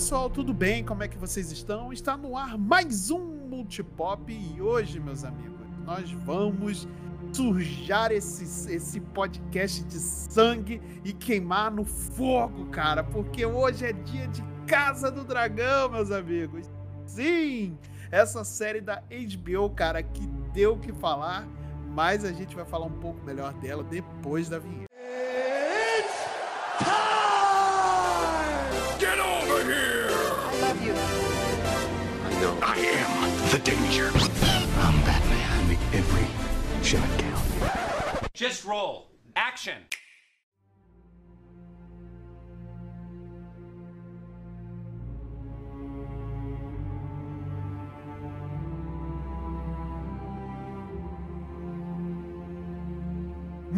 pessoal, tudo bem? Como é que vocês estão? Está no ar mais um Multipop e hoje, meus amigos, nós vamos sujar esse, esse podcast de sangue e queimar no fogo, cara, porque hoje é dia de Casa do Dragão, meus amigos. Sim, essa série da HBO, cara, que deu o que falar, mas a gente vai falar um pouco melhor dela depois da vinheta. I am the danger. I'm Batman. Make every shot count. Just roll. Action.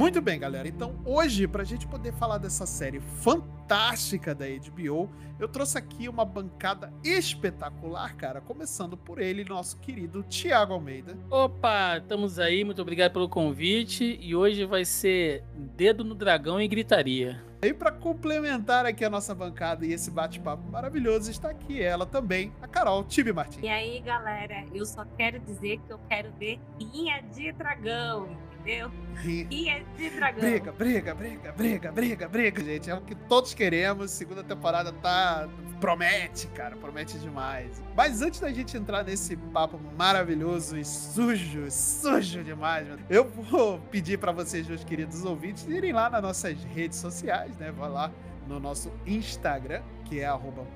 Muito bem, galera. Então, hoje, para a gente poder falar dessa série fantástica da HBO, eu trouxe aqui uma bancada espetacular, cara. Começando por ele, nosso querido Tiago Almeida. Opa, estamos aí. Muito obrigado pelo convite. E hoje vai ser dedo no dragão e gritaria. E para complementar aqui a nossa bancada e esse bate-papo maravilhoso, está aqui ela também, a Carol Tibi Martins. E aí, galera, eu só quero dizer que eu quero ver Rinha de Dragão, entendeu? Rinha de Dragão. Briga, briga, briga, briga, briga, briga, gente. É o que todos queremos. Segunda temporada tá. Promete, cara, promete demais. Mas antes da gente entrar nesse papo maravilhoso e sujo, sujo demais, eu vou pedir para vocês, meus queridos ouvintes, irem lá nas nossas redes sociais, né? Vai lá no nosso Instagram, que é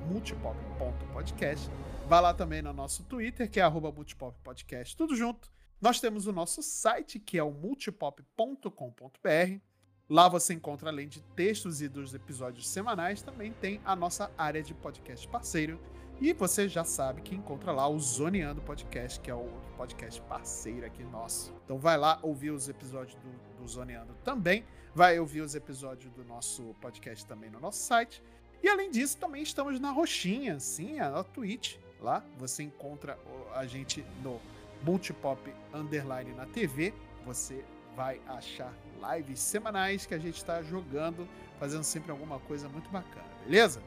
multipop.podcast. Vai lá também no nosso Twitter, que é multipoppodcast, tudo junto. Nós temos o nosso site, que é o multipop.com.br. Lá você encontra, além de textos e dos episódios semanais, também tem a nossa área de podcast parceiro. E você já sabe que encontra lá o Zoneando Podcast, que é o podcast parceiro aqui nosso. Então vai lá ouvir os episódios do, do Zoneando também. Vai ouvir os episódios do nosso podcast também no nosso site. E além disso, também estamos na Roxinha, sim, a Twitch. Lá você encontra a gente no Multipop Underline na TV. Você vai achar lives semanais que a gente está jogando, fazendo sempre alguma coisa muito bacana, beleza?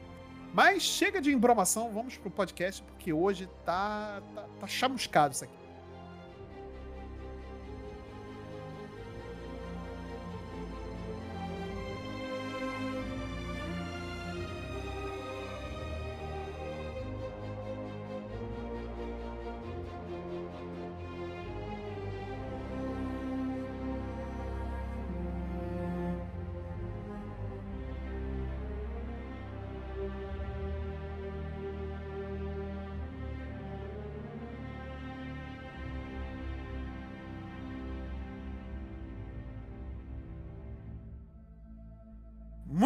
Mas chega de embromação, vamos pro podcast, porque hoje tá, tá, tá chamuscado isso aqui.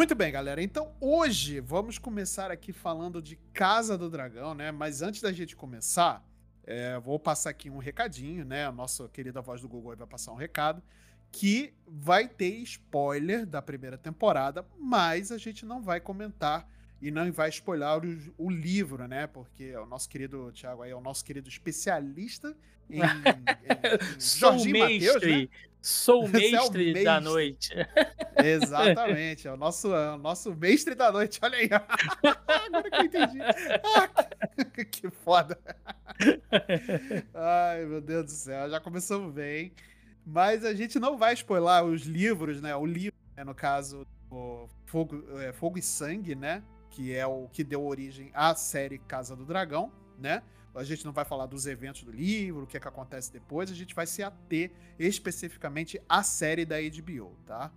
Muito bem, galera. Então hoje vamos começar aqui falando de Casa do Dragão, né? Mas antes da gente começar, é, vou passar aqui um recadinho, né? A nossa querida voz do Google vai passar um recado que vai ter spoiler da primeira temporada, mas a gente não vai comentar e não vai spoiler o, o livro, né? Porque o nosso querido Thiago aí é o nosso querido especialista em, em, em Sou mestre, né? Sou mestre, é o mestre da noite. Exatamente, é o nosso, é o nosso mestre da noite. Olha aí. Agora que eu entendi. Ah, que foda. Ai, meu Deus do céu, já começamos bem. Mas a gente não vai spoiler os livros, né? O livro, né? no caso, o Fogo, é, Fogo e Sangue, né? Que é o que deu origem à série Casa do Dragão, né? A gente não vai falar dos eventos do livro, o que é que acontece depois, a gente vai se ater especificamente à série da HBO, tá?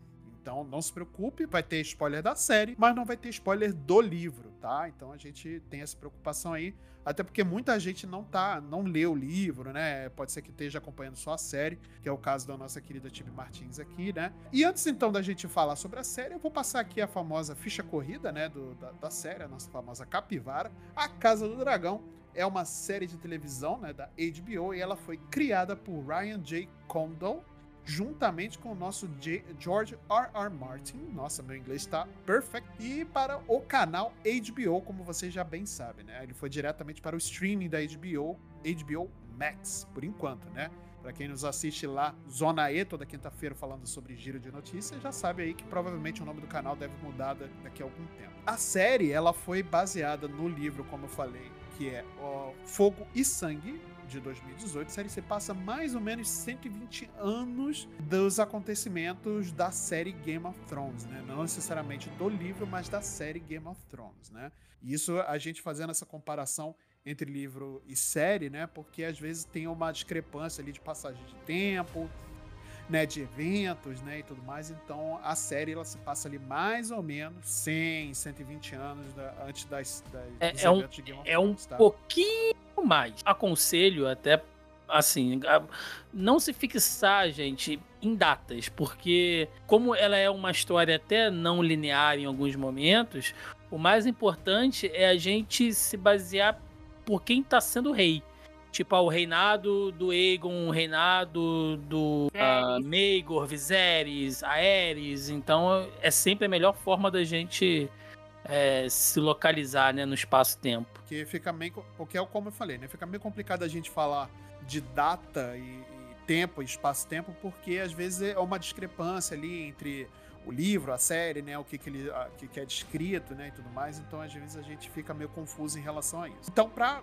Então não se preocupe, vai ter spoiler da série, mas não vai ter spoiler do livro, tá? Então a gente tem essa preocupação aí, até porque muita gente não tá, não lê o livro, né? Pode ser que esteja acompanhando só a série, que é o caso da nossa querida Tibi Martins aqui, né? E antes então da gente falar sobre a série, eu vou passar aqui a famosa ficha corrida, né, do, da, da série, a nossa famosa capivara, A Casa do Dragão, é uma série de televisão né, da HBO e ela foi criada por Ryan J. Condal juntamente com o nosso J George R. R. Martin. Nossa, meu inglês está perfect. E para o canal HBO, como vocês já bem sabem, né? Ele foi diretamente para o streaming da HBO, HBO Max, por enquanto, né? Para quem nos assiste lá, Zona E, toda quinta-feira falando sobre giro de notícias, já sabe aí que provavelmente o nome do canal deve mudar daqui a algum tempo. A série, ela foi baseada no livro, como eu falei, que é Fogo e Sangue, de 2018. A série se passa mais ou menos 120 anos dos acontecimentos da série Game of Thrones, né? Não necessariamente do livro, mas da série Game of Thrones, né? E isso a gente fazendo essa comparação entre livro e série, né? Porque às vezes tem uma discrepância ali de passagem de tempo, né, de eventos, né, e tudo mais. Então a série ela se passa ali mais ou menos 100, 120 anos da, antes das, das é, é um, É um tá? pouquinho mais. Aconselho até assim, não se fixar, gente, em datas, porque como ela é uma história até não linear em alguns momentos, o mais importante é a gente se basear por quem está sendo rei. Tipo, ah, o reinado do Aegon, o reinado do uh, Maegor, Viserys, Aerys. Então, é sempre a melhor forma da gente é, se localizar né, no espaço-tempo. Porque fica meio. Porque é como eu falei, né? Fica meio complicado a gente falar de data e, e tempo, espaço-tempo, porque às vezes é uma discrepância ali entre o livro, a série, né, o que, que, ele, a, que, que é descrito, né, e tudo mais. Então, às vezes a gente fica meio confuso em relação a isso. Então, para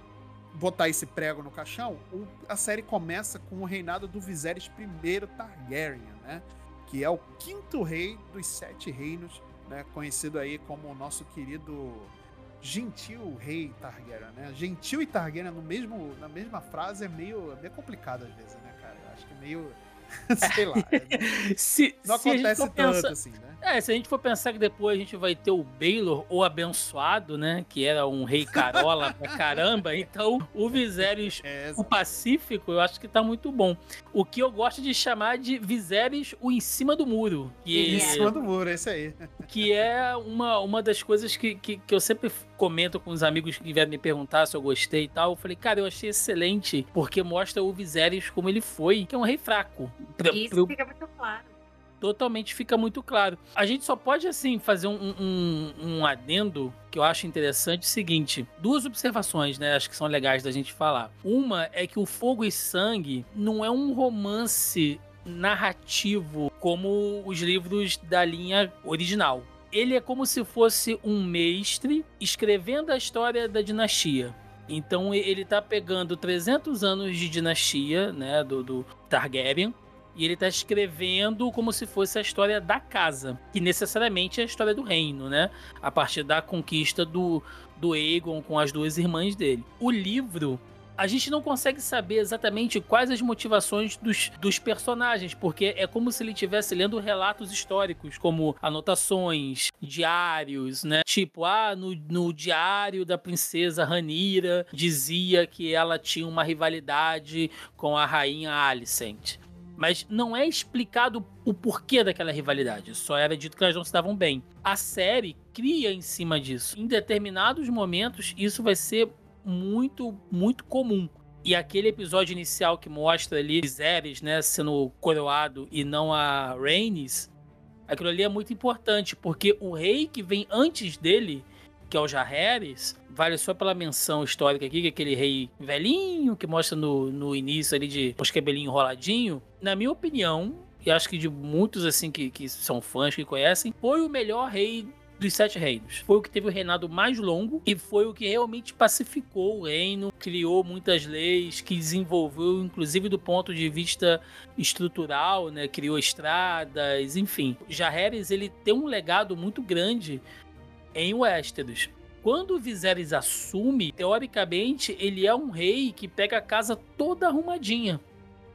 botar esse prego no caixão, o, a série começa com o reinado do Viserys I Targaryen, né, que é o quinto rei dos sete reinos, né, conhecido aí como o nosso querido gentil rei Targaryen, né? Gentil e Targaryen no mesmo, na mesma frase é meio, é meio complicado às vezes, né, cara? Eu acho que é meio Sei lá. se, não se acontece tanto assim, né? É, se a gente for pensar que depois a gente vai ter o Baylor, o abençoado, né? Que era um rei carola pra caramba. Então, o Viserys, é, o Pacífico, eu acho que tá muito bom. O que eu gosto de chamar de Viserys, o em cima do muro. Que, em cima do muro, esse aí. Que é uma, uma das coisas que, que, que eu sempre comento com os amigos que vieram me perguntar se eu gostei e tal. Eu falei, cara, eu achei excelente, porque mostra o Viserys como ele foi, que é um rei fraco. Isso pro... fica muito claro totalmente fica muito claro. A gente só pode, assim, fazer um, um, um adendo que eu acho interessante o seguinte: duas observações, né? Acho que são legais da gente falar. Uma é que o Fogo e Sangue não é um romance narrativo como os livros da linha original. Ele é como se fosse um mestre escrevendo a história da dinastia. Então ele tá pegando 300 anos de dinastia, né, do, do Targaryen, e ele tá escrevendo como se fosse a história da casa, que necessariamente é a história do reino, né? A partir da conquista do, do Aegon com as duas irmãs dele. O livro a gente não consegue saber exatamente quais as motivações dos, dos personagens, porque é como se ele estivesse lendo relatos históricos, como anotações, diários, né? Tipo, ah, no, no diário da princesa Ranira dizia que ela tinha uma rivalidade com a rainha Alicent. Mas não é explicado o porquê daquela rivalidade. Só era dito que elas não se davam bem. A série cria em cima disso. Em determinados momentos, isso vai ser muito, muito comum. E aquele episódio inicial que mostra ali Viserys, né, sendo coroado e não a Rhaenys, aquilo ali é muito importante, porque o rei que vem antes dele, que é o Jaehaerys, vale só pela menção histórica aqui, que é aquele rei velhinho que mostra no, no início ali de os cabelinhos enroladinho. Na minha opinião, e acho que de muitos assim que, que são fãs que conhecem, foi o melhor rei dos sete reinos. Foi o que teve o reinado mais longo e foi o que realmente pacificou o reino, criou muitas leis, que desenvolveu, inclusive do ponto de vista estrutural, né? Criou estradas, enfim. Jaehaerys, ele tem um legado muito grande em Westeros. Quando o Viserys assume, teoricamente, ele é um rei que pega a casa toda arrumadinha.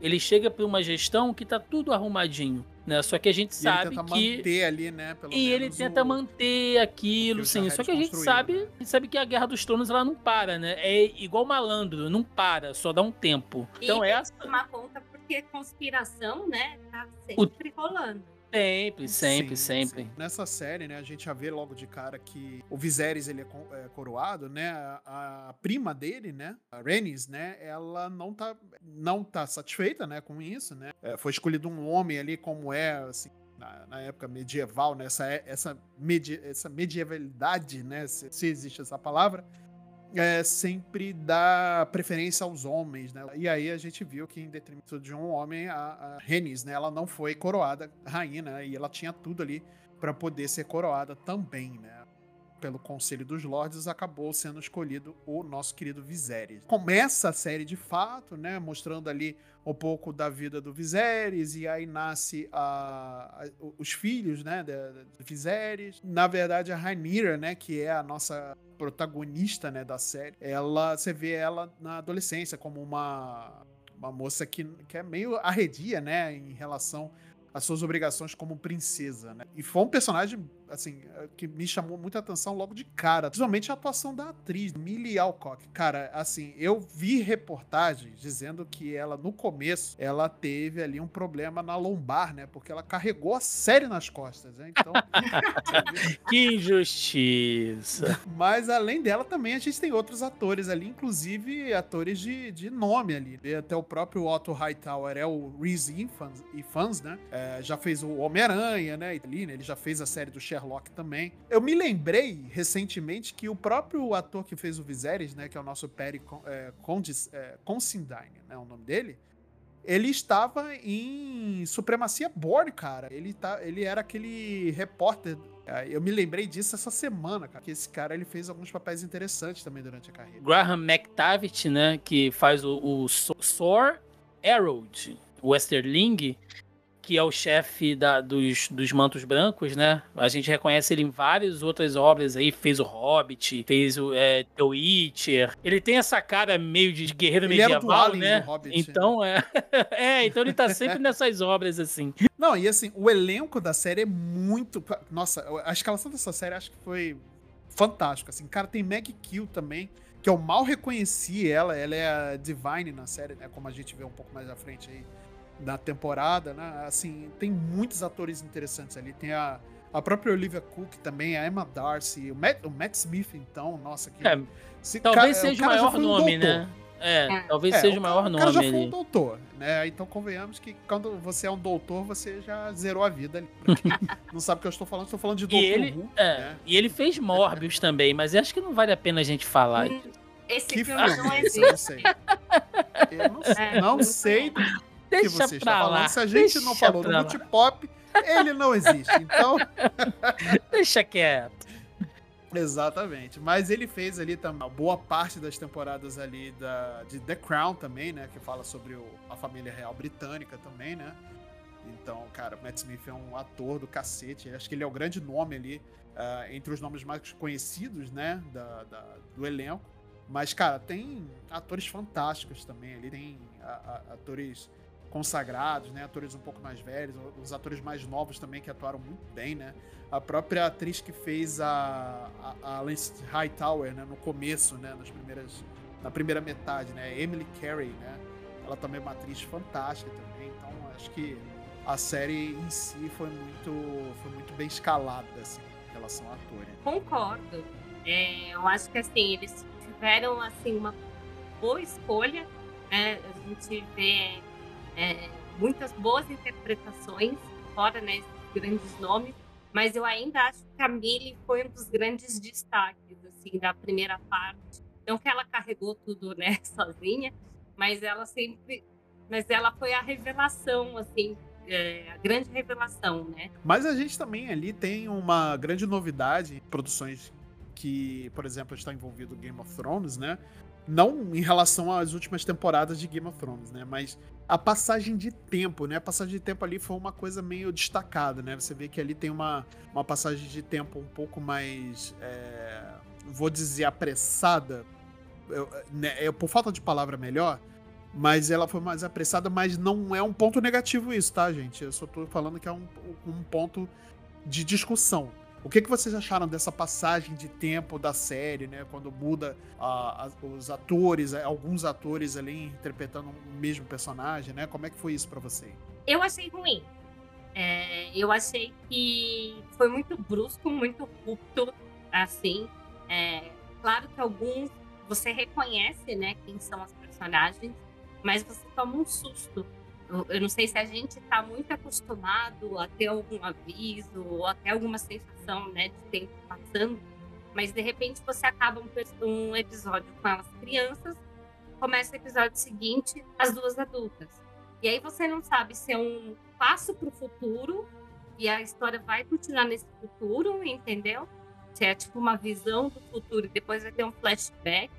Ele chega para uma gestão que tá tudo arrumadinho. Né? Só que a gente e sabe ele tenta que manter ali, né? Pelo e ele tenta o... manter aquilo, sim. Só que a gente sabe, né? a gente sabe que a Guerra dos Tronos ela não para, né? É igual malandro, não para, só dá um tempo. E então essa tomar conta porque conspiração, né, tá sempre o... rolando. Sempre, sempre, sim, sempre. Nessa série, né, a gente já vê logo de cara que o Viserys ele é, é coroado, né? A, a, prima dele, né, a Rhaenys, né, ela não tá não tá satisfeita, né, com isso, né? É, foi escolhido um homem ali como é, assim, na, na, época medieval, né? Essa, essa, medi essa medievalidade, né? Se, se, existe essa palavra. É, sempre dá preferência aos homens, né? E aí a gente viu que em detrimento de um homem, a, a Renis, né? Ela não foi coroada rainha, né? E ela tinha tudo ali para poder ser coroada também, né? Pelo Conselho dos Lordes, acabou sendo escolhido o nosso querido Viserys. Começa a série de fato, né? Mostrando ali um pouco da vida do Viserys, e aí nasce a, a, os filhos, né, de, Viserys. Na verdade, a Rhaenyra, né, que é a nossa protagonista, né, da série, ela, você vê ela na adolescência como uma, uma moça que, que é meio arredia, né, em relação às suas obrigações como princesa, né? E foi um personagem assim, eh, que me chamou muita atenção logo de cara. Principalmente a atuação da atriz, Millie Alcock. Cara, assim, eu vi reportagens dizendo que ela, no começo, ela teve ali um problema na lombar, né? Porque ela carregou a série nas costas, né? Então. que injustiça. Mas além dela, também a gente tem outros atores ali, inclusive atores de, de nome ali. Até o próprio Otto Hightower é o Reese Ifans, Ifans né? É, já fez o Homem-Aranha, né? Ali, né? Ele já fez a série do Sherlock Sherlock também. Eu me lembrei recentemente que o próprio ator que fez o Viserys, né, que é o nosso Perry é, Condis, é, Considine, né, o nome dele, ele estava em Supremacia Born, cara. Ele, tá, ele era aquele repórter. É, eu me lembrei disso essa semana, cara. Que esse cara ele fez alguns papéis interessantes também durante a carreira. Graham McTavish, né? Que faz o, o Sor Harold Westerling que é o chefe da, dos, dos Mantos Brancos, né? A gente reconhece ele em várias outras obras aí. Fez o Hobbit, fez o é, The Witcher. Ele tem essa cara meio de guerreiro ele medieval, né? Hobbit, então é. é, então ele tá sempre nessas obras assim. Não, e assim, o elenco da série é muito. Nossa, a escalação dessa série acho que foi fantástico. Assim, cara, tem Meg Kill também que eu mal reconheci ela, ela é a Divine na série, né? Como a gente vê um pouco mais à frente aí da temporada, né? Assim, tem muitos atores interessantes ali. Tem a, a própria Olivia Cook também, a Emma Darcy, o Matt, o Matt Smith, então, nossa, que. É, se, talvez cara, seja o maior um nome, doutor. né? É, é, talvez é, seja o maior nome. O cara já foi um doutor, né? Então convenhamos que quando você é um doutor, você já zerou a vida ali. Não sabe o que eu estou falando, estou falando de doutor. E ele, Who, é, né? e ele fez Morbius também, mas acho que não vale a pena a gente falar. Esse que filme não existe. Eu não sei. Eu não, é, não sei Deixa que você está falando. Se a gente não falou do multipop, ele não existe. Então. Deixa quieto. Exatamente. Mas ele fez ali também uma boa parte das temporadas ali da, de The Crown também, né? Que fala sobre o, a família real britânica também, né? Então, cara, Matt Smith é um ator do cacete. Acho que ele é o grande nome ali, uh, entre os nomes mais conhecidos, né? Da, da, do elenco. Mas, cara, tem atores fantásticos também. Ele tem a, a, atores consagrados, né? Atores um pouco mais velhos, os atores mais novos também que atuaram muito bem, né? A própria atriz que fez a, a, a Lance Hightower, né? No começo, né? Nas primeiras, na primeira metade, né? Emily Carey, né? Ela também é uma atriz fantástica também. Então, acho que a série em si foi muito, foi muito bem escalada, assim, em relação a atores. Concordo. É, eu acho que, assim, eles tiveram, assim, uma boa escolha, né? A gente vê é, muitas boas interpretações, fora né, grandes nomes, mas eu ainda acho que a Millie foi um dos grandes destaques assim da primeira parte. Não que ela carregou tudo né, sozinha, mas ela sempre, mas ela foi a revelação assim é, a grande revelação, né? Mas a gente também ali tem uma grande novidade em produções que, por exemplo, está envolvido Game of Thrones, né? Não em relação às últimas temporadas de Game of Thrones, né? Mas a passagem de tempo, né? A passagem de tempo ali foi uma coisa meio destacada, né? Você vê que ali tem uma, uma passagem de tempo um pouco mais. É, vou dizer apressada. Eu, né, eu, por falta de palavra melhor, mas ela foi mais apressada, mas não é um ponto negativo isso, tá, gente? Eu só tô falando que é um, um ponto de discussão. O que, que vocês acharam dessa passagem de tempo da série, né? Quando muda os atores, alguns atores ali interpretando o mesmo personagem, né? Como é que foi isso para você? Eu achei ruim. É, eu achei que foi muito brusco, muito rupto, assim. É, claro que alguns você reconhece, né, quem são os personagens, mas você toma um susto eu não sei se a gente está muito acostumado a ter algum aviso ou até alguma sensação né, de tempo passando, Mas de repente você acaba um, um episódio com elas crianças, começa o episódio seguinte, as duas adultas. E aí você não sabe se é um passo para o futuro e a história vai continuar nesse futuro, entendeu? Se é tipo uma visão do futuro e depois vai ter um flashback,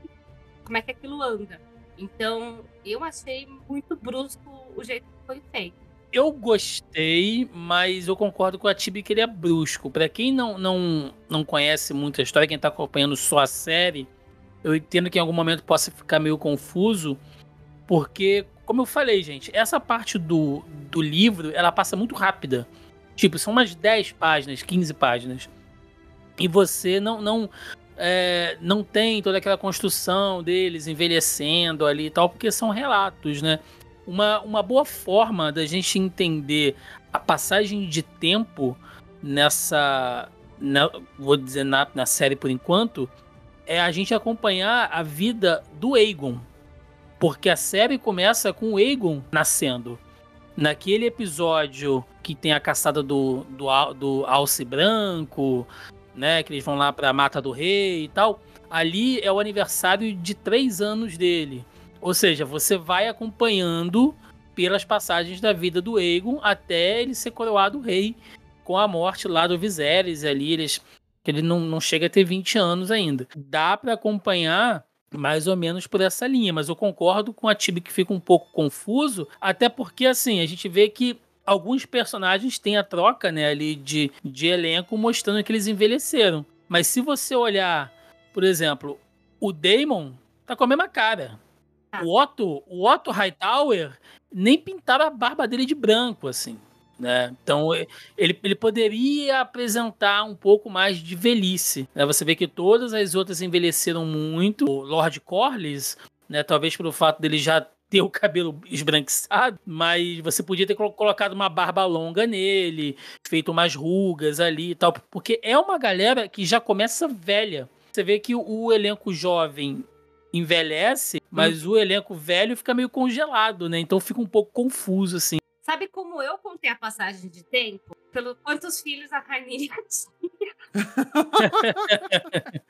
como é que aquilo anda. Então, eu achei muito brusco o jeito que foi feito. Eu gostei, mas eu concordo com a Tibi que ele é brusco. Pra quem não, não, não conhece muito a história, quem tá acompanhando só a série, eu entendo que em algum momento possa ficar meio confuso, porque, como eu falei, gente, essa parte do, do livro, ela passa muito rápida. Tipo, são umas 10 páginas, 15 páginas. E você não, não, é, não tem toda aquela construção deles envelhecendo ali e tal, porque são relatos, né? Uma, uma boa forma da gente entender a passagem de tempo nessa. na- vou dizer na, na série por enquanto, é a gente acompanhar a vida do Aegon. Porque a série começa com o Aegon nascendo. Naquele episódio que tem a caçada do, do, do Alce Branco, né? Que eles vão lá pra Mata do Rei e tal. Ali é o aniversário de três anos dele. Ou seja, você vai acompanhando pelas passagens da vida do Aegon até ele ser coroado rei com a morte lá do Viserys ali, eles que ele não, não chega a ter 20 anos ainda. Dá pra acompanhar mais ou menos por essa linha, mas eu concordo com a Tibi que fica um pouco confuso, até porque assim, a gente vê que alguns personagens têm a troca, né, ali de, de elenco mostrando que eles envelheceram. Mas se você olhar, por exemplo, o Daemon tá com a mesma cara. O Otto, o Otto Hightower nem pintaram a barba dele de branco, assim. Né? Então ele, ele poderia apresentar um pouco mais de velhice. né? Você vê que todas as outras envelheceram muito. O Lord Corlys, né, talvez pelo fato dele já ter o cabelo esbranquiçado, mas você podia ter colo- colocado uma barba longa nele, feito umas rugas ali e tal, porque é uma galera que já começa velha. Você vê que o elenco jovem envelhece, mas o elenco velho fica meio congelado, né? Então fica um pouco confuso, assim. Sabe como eu contei a passagem de tempo? Pelo quantos filhos a Rainha tinha.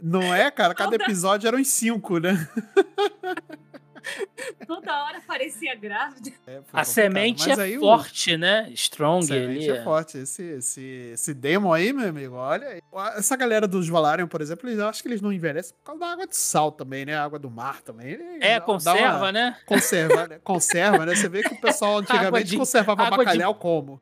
Não é, cara? Cada episódio eram uns cinco, né? Toda hora parecia grávida. É, A semente Mas é aí o- forte, né? Strong Semente ali. é forte. Esse, esse, esse demo aí, meu amigo, olha. aí. Essa galera dos Valarian, por exemplo, eles, eu acho que eles não envelhecem por causa da água de sal também, né? A água do mar também. Ele É, dá- dá conserva, uma- né? Conserva, né? Conserva, né? Você vê que o pessoal antigamente de- conservava água de- bacalhau como?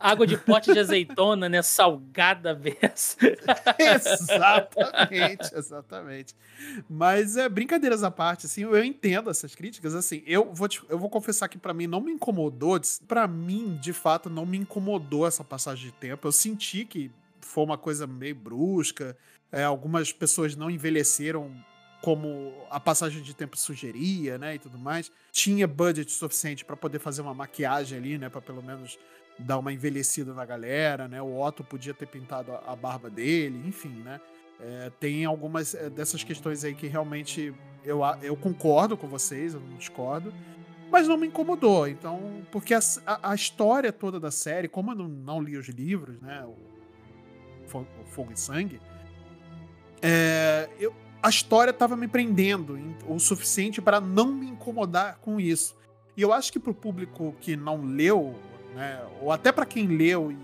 Água de pote de azeitona, né? Salgada versa. exatamente, exatamente. Mas é brincadeiras à parte, assim, eu entendo essas críticas, assim, eu vou, te- eu vou confessar que pra mim não me incomodou, Pra mim, de fato, não me incomodou essa passagem de tempo. Eu senti que foi uma coisa meio brusca, é, algumas pessoas não envelheceram como a passagem de tempo sugeria, né, e tudo mais. Tinha budget suficiente pra poder fazer uma maquiagem ali, né, para pelo menos dar uma envelhecida na galera, né? O Otto podia ter pintado a, a barba dele, enfim, né? É, tem algumas é, dessas questões aí que realmente eu, eu concordo com vocês, eu não discordo, mas não me incomodou. Então, porque a, a- a história toda da série, como eu não, não li os livros, né? O, Fo- o Fogo e Sangue, é, eu, a história estava me prendendo o suficiente para não me incomodar com isso. E eu acho que pro público que não leu, né, ou até para quem leu e,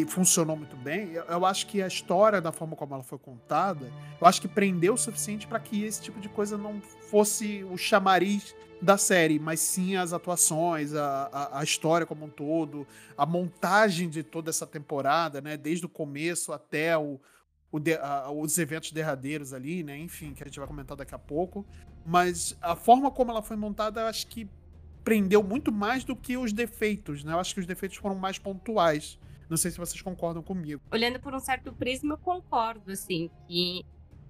e funcionou muito bem, eu, eu acho que a história, da forma como ela foi contada, eu acho que prendeu o suficiente para que esse tipo de coisa não fosse o chamariz da série, mas sim as atuações, a, a, a história como um todo, a montagem de toda essa temporada, né, desde o começo até o, de- a- os eventos derradeiros ali, né, enfim, que a gente vai comentar daqui a pouco. Mas a forma como ela foi montada, eu acho que prendeu muito mais do que os defeitos, né? Eu acho que os defeitos foram mais pontuais. Não sei se vocês concordam comigo. Olhando por um certo prisma, eu concordo, assim, que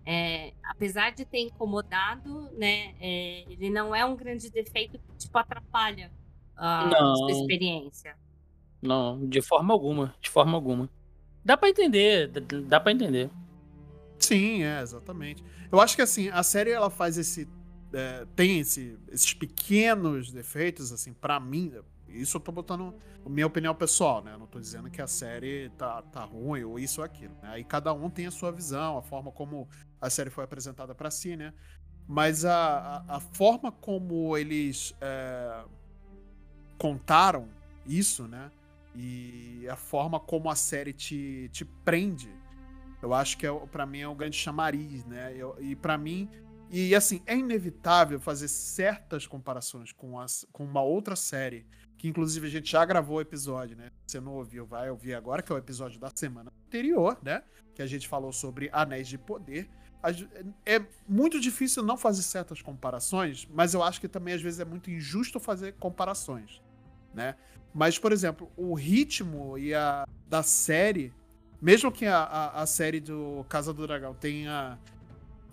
é, apesar de ter incomodado, né, é, ele não é um grande defeito que, tipo, atrapalha a Não. sua experiência. Não, de forma alguma. De forma alguma. Dá pra entender, dá, dá pra entender. Sim, é, exatamente. Eu acho que assim, a série ela faz esse. É, tem esse- esses pequenos defeitos, assim, para mim, Isso eu tô botando minha opinião pessoal, né? Eu não tô dizendo que a série tá, tá ruim ou isso ou aquilo. Né? Aí cada um tem a sua visão, a forma como a série foi apresentada para si, né? Mas a, a, a forma como eles é, contaram isso, né? E a forma como a série te, te prende, eu acho que é, para mim é um grande chamariz, né? Eu, e para mim, e assim, é inevitável fazer certas comparações com, as, com uma outra série, que inclusive a gente já gravou o episódio, né? Você não ouviu, vai ouvir agora, que é o episódio da semana anterior, né? Que a gente falou sobre Anéis de Poder. É muito difícil não fazer certas comparações, mas eu acho que também às vezes é muito injusto fazer comparações, né? Mas, por exemplo, o ritmo e a da série, mesmo que a, a, a série do Casa do Dragão tenha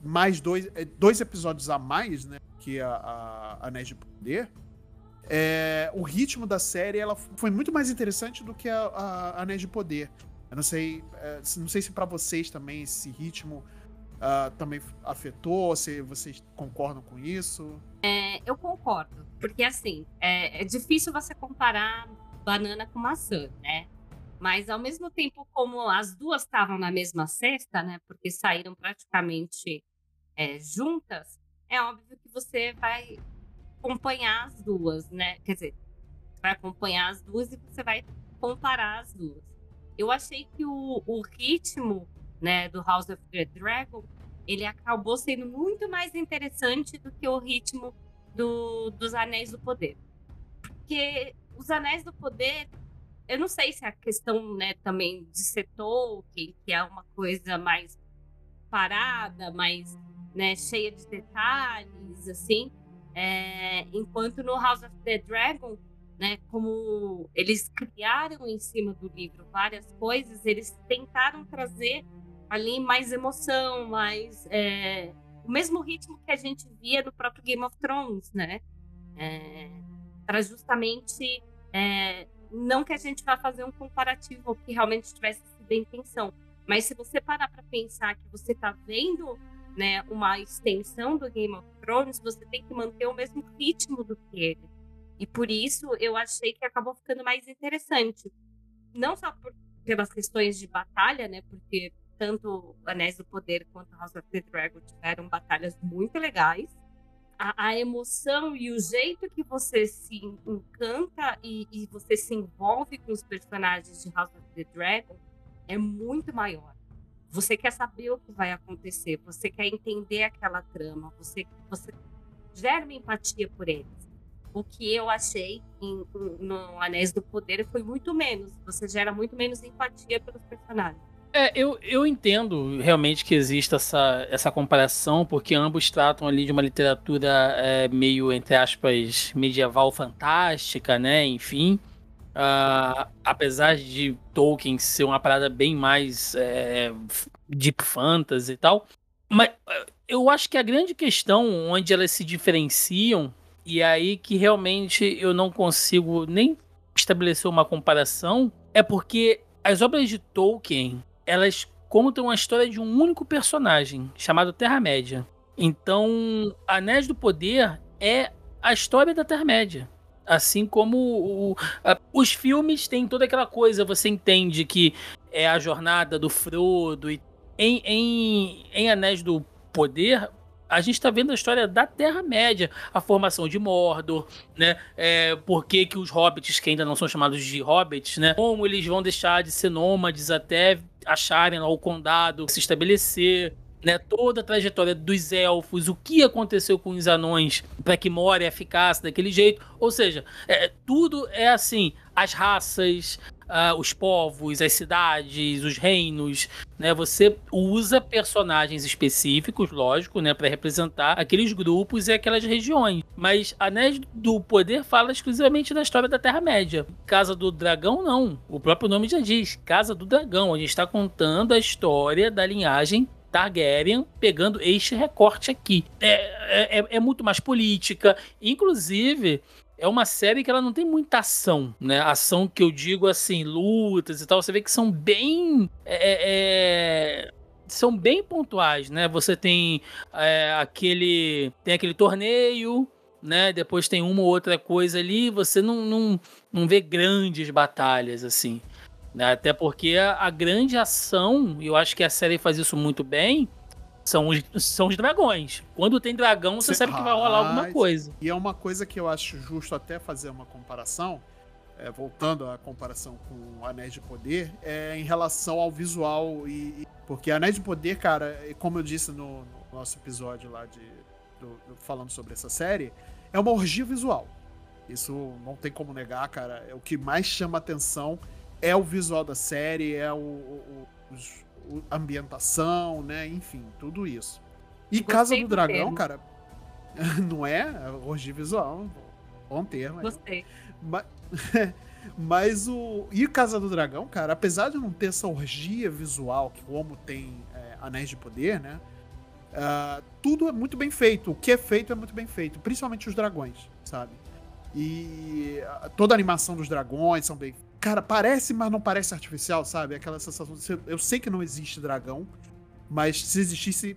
mais dois, é, dois episódios a mais, né? Que a, a Anéis de Poder, é, o ritmo da série ela foi muito mais interessante do que a, a Anéis de Poder. Eu não sei, é, não sei se para vocês também esse ritmo uh, também afetou, se vocês concordam com isso. É, eu concordo, porque assim, é, é difícil você comparar banana com maçã, né? Mas ao mesmo tempo, como as duas estavam na mesma cesta, né? Porque saíram praticamente é, juntas, é óbvio que você vai acompanhar as duas, né? Quer dizer, vai acompanhar as duas e você vai comparar as duas. Eu achei que o, o ritmo né, do House of the Dragon, ele acabou sendo muito mais interessante do que o ritmo do, dos Anéis do Poder. Porque os Anéis do Poder, eu não sei se é a questão né, também de ser Tolkien, que é uma coisa mais parada, mais né, cheia de detalhes, assim. É, enquanto no House of the Dragon, né, como eles criaram em cima do livro várias coisas, eles tentaram trazer ali mais emoção, mais é, o mesmo ritmo que a gente via no próprio Game of Thrones, né? É, para justamente é, não que a gente vá fazer um comparativo que realmente tivesse sido a intenção, mas se você parar para pensar que você está vendo né, uma extensão do Game of Thrones, você tem que manter o mesmo ritmo do que ele. E por isso eu achei que acabou ficando mais interessante. Não só por, pelas questões de batalha, né? Porque tanto Anéis do Poder quanto House of the Dragon tiveram batalhas muito legais. A, a emoção e o jeito que você se encanta e, e você se envolve com os personagens de House of the Dragon é muito maior. Você quer saber o que vai acontecer, você quer entender aquela trama, você, você gera uma empatia por eles. O que eu achei em, no Anéis do Poder foi muito menos. Você gera muito menos empatia pelos personagens. É, eu, eu entendo realmente que exista essa, essa comparação, porque ambos tratam ali de uma literatura é, meio, entre aspas, medieval fantástica, né? Enfim. Uh, apesar de Tolkien ser uma parada bem mais é, deep fantasy e tal, mas é, eu acho que a grande questão onde elas se diferenciam e aí que realmente eu não consigo nem estabelecer uma comparação é porque as obras de Tolkien elas contam a história de um único personagem chamado Terra-média. Então, Anéis do Poder é a história da Terra-média. Assim como o, a, os filmes têm toda aquela coisa, você entende que é a jornada do Frodo. E, em, em, em Anéis do Poder, a gente está vendo a história da Terra-média, a formação de Mordor, né? É, por que, que os hobbits, que ainda não são chamados de hobbits, né? Como eles vão deixar de ser nômades até acharem o condado se estabelecer né, toda a trajetória dos elfos, o que aconteceu com os anões para que Moria ficasse daquele jeito. Ou seja, é, tudo é assim, as raças, uh, os povos, as cidades, os reinos, né? Você usa personagens específicos, lógico, né, para representar aqueles grupos e aquelas regiões. Mas Anéis do Poder fala exclusivamente da história da Terra Média. Casa do Dragão não. O próprio nome já diz, Casa do Dragão. A gente está contando a história da linhagem Targaryen pegando este recorte aqui. É, é, é, muito mais política. Inclusive, é uma série que ela não tem muita ação, né? Ação que eu digo assim, lutas e tal. Você vê que são bem. É, é, é são bem pontuais, né? Você tem é, aquele. Tem aquele torneio né? Depois tem uma ou outra coisa ali, você não, não, não vê grandes batalhas assim. Né? Até porque a, grande ação, e eu acho que a série faz isso muito bem, são os, são os dragões. Quando tem dragão, você Cê- sabe que vai rolar alguma Ah, coisa. E é uma coisa que eu acho justo até fazer uma comparação, é, voltando à comparação com Anéis de Poder, é em relação ao visual. E, e- porque Anéis de Poder, cara, e como eu disse no, no nosso episódio lá de, do- do- falando sobre essa série, é uma orgia visual. Isso não tem como negar, cara. É o que mais chama atenção é o visual da série, é o, o- o- os- o- ambientação, né? Enfim, tudo isso. E Gostei Casa do do Dragão, termo. cara, não é? Orgia visual, bom termo. Gostei. Ma- Mas o. E Casa do Dragão, cara, apesar de não ter essa orgia visual que como tem é, Anéis de Poder, né? ah, tudo é muito bem feito. O que é feito é muito bem feito. Principalmente os dragões, sabe? E ah, toda a animação dos dragões são bem. Cara, parece, mas não parece artificial, sabe? Aquela sensação. de- Eu sei que não existe dragão, mas se existisse,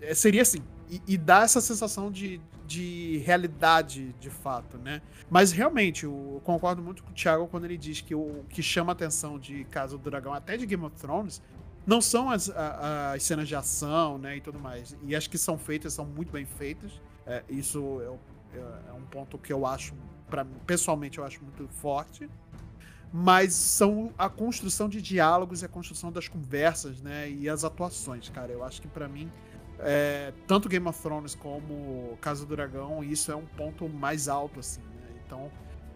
é, seria assim. E, e dá essa sensação de, de realidade, de fato, né? Mas realmente, eu concordo muito com o Thiago quando ele diz que o que chama a atenção de Casa do Dragão, até de Game of Thrones, não são as, a- as cenas de ação, né, e tudo mais. E as que são feitas são muito bem feitas. É, isso é, é- é um ponto que eu acho, para pessoalmente, eu acho muito forte. Mas são a construção de diálogos e a construção das conversas, né, e as atuações, cara. Eu acho que para mim é, tanto Game of Thrones como Casa do Dragão, isso é um ponto mais alto, assim, né? Então,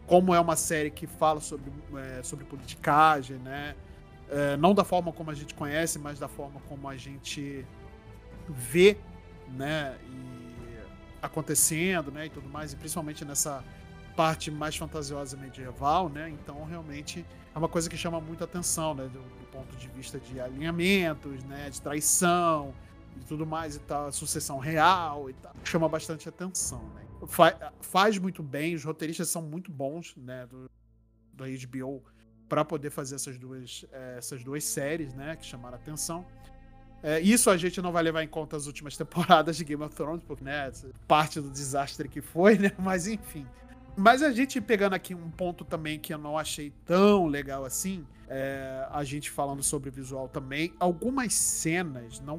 como é uma série que fala sobre, é, sobre politicagem, né? É, não da forma como a gente conhece, mas da forma como a gente vê, né? E acontecendo, né? E tudo mais, e principalmente nessa parte mais fantasiosa medieval, né? Então, realmente é uma coisa que chama muita atenção, né? Do, do ponto de vista de alinhamentos, né? De traição, e tudo mais e tal, sucessão real e tal. Chama bastante atenção, né? Fa- faz muito bem, os roteiristas são muito bons, né, do, do HBO para poder fazer essas duas, eh, essas duas séries, né, que chamaram atenção. É, isso a gente não vai levar em conta as últimas temporadas de Game of Thrones, porque, né, parte do desastre que foi, né, mas enfim. Mas a gente pegando aqui um ponto também que eu não achei tão legal assim, é, a gente falando sobre visual também, algumas cenas não,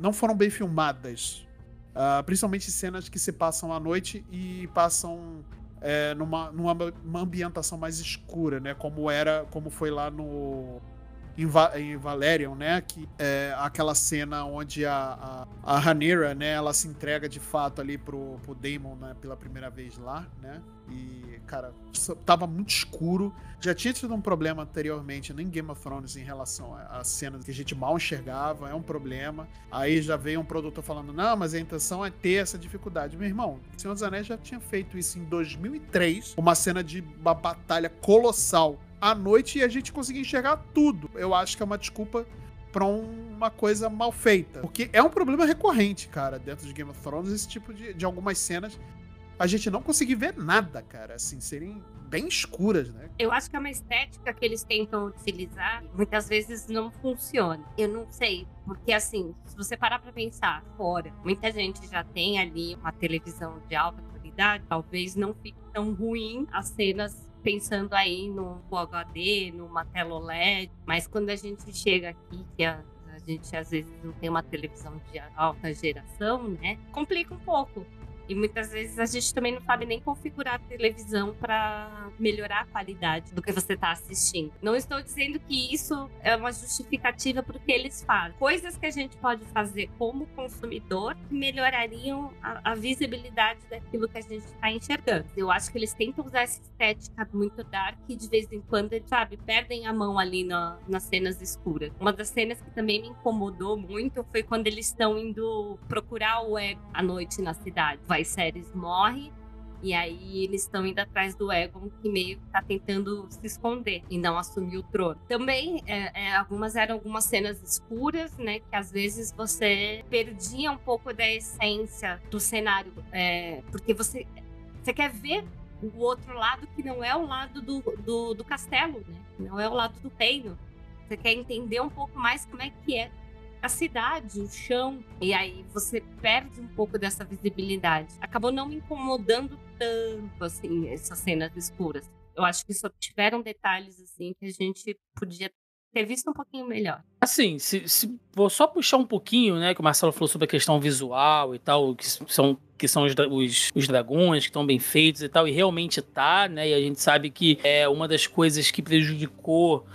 não foram bem filmadas. Ah, principalmente cenas que se passam à noite e passam é, numa, numa uma ambientação mais escura, né? Como era, como foi lá no em, Va- em Valerian, né? Que é aquela cena onde a, a, a Rhaenyra, né? Ela se entrega de fato ali pro, pro Daemon né, pela primeira vez lá, né? E, cara, tava muito escuro. Já tinha tido um problema anteriormente no Game of Thrones em relação a, a cenas que a gente mal enxergava, é um problema. Aí já veio um produtor falando, não, mas a intenção é ter essa dificuldade. Meu irmão, o Senhor dos Anéis já tinha feito isso em 2003, uma cena de uma batalha colossal à noite e a gente conseguia enxergar tudo. Eu acho que é uma desculpa pra uma coisa mal feita. Porque é um problema recorrente, cara, dentro de Game of Thrones, esse tipo de, de algumas cenas. A gente não conseguir ver nada, cara, assim, serem bem escuras, né? Eu acho que é uma estética que eles tentam utilizar, muitas vezes não funciona. Eu não sei, porque assim, se você parar pra pensar fora, muita gente já tem ali uma televisão de alta qualidade, talvez não fique tão ruim as cenas pensando aí no HD, numa tela OLED, mas quando a gente chega aqui, que a, a gente às vezes não tem uma televisão de alta geração, né? Complica um pouco. E muitas vezes a gente também não sabe nem configurar a televisão para melhorar a qualidade do que você está assistindo. Não estou dizendo que isso é uma justificativa para o que eles fazem. Coisas que a gente pode fazer como consumidor que melhorariam a, a visibilidade daquilo que a gente está enxergando. Eu acho que eles tentam usar essa estética muito dark e de vez em quando, sabe, perdem a mão ali na- nas cenas escuras. Uma das cenas que também me incomodou muito foi quando eles estão indo procurar o Ego à noite na cidade. Viserys morre e aí eles estão indo atrás do Egon, que meio que tá tentando se esconder e não assumir o trono. Também, é, é, algumas eram algumas cenas escuras, né? Que às vezes você perdia um pouco da essência do cenário. é, porque você, você quer ver o outro lado que não é o lado do, do, do castelo, né? Não é o lado do reino. Você quer entender um pouco mais como é que é a cidade, o chão, e aí você perde um pouco dessa visibilidade. Acabou não me incomodando tanto, assim, essas cenas escuras. Eu acho que só tiveram detalhes, assim, que a gente podia ter visto um pouquinho melhor. Assim, se, se vou só puxar um pouquinho, né, que o Marcelo falou sobre a questão visual e tal, que são que são os, os, os dragões que estão bem feitos e tal, e realmente tá, né? E a gente sabe que é uma das coisas que prejudicou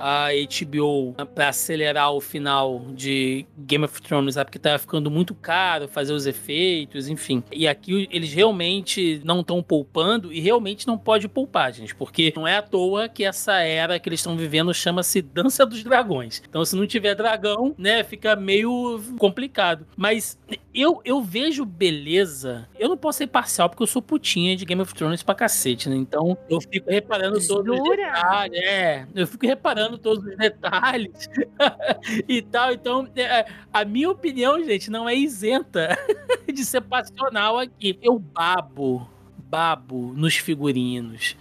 a HBO para acelerar o final de Game of Thrones, sabe? Porque tava ficando muito caro fazer os efeitos, enfim. E aqui eles realmente não estão poupando e realmente não pode poupar, gente, porque não é à toa que essa era que eles estão vivendo chama-se Dança dos Dragões. Então, se não tiver dragão, né, fica meio complicado. Mas eu, eu vejo beleza. Eu não posso ser parcial porque eu sou putinha de Game of Thrones pra cacete, né? Então, eu fico reparando todos os detalhes. É, eu fico reparando todos os detalhes e tal. Então, é, a minha opinião, gente, não é isenta de ser passional aqui. Eu babo, babo nos figurinos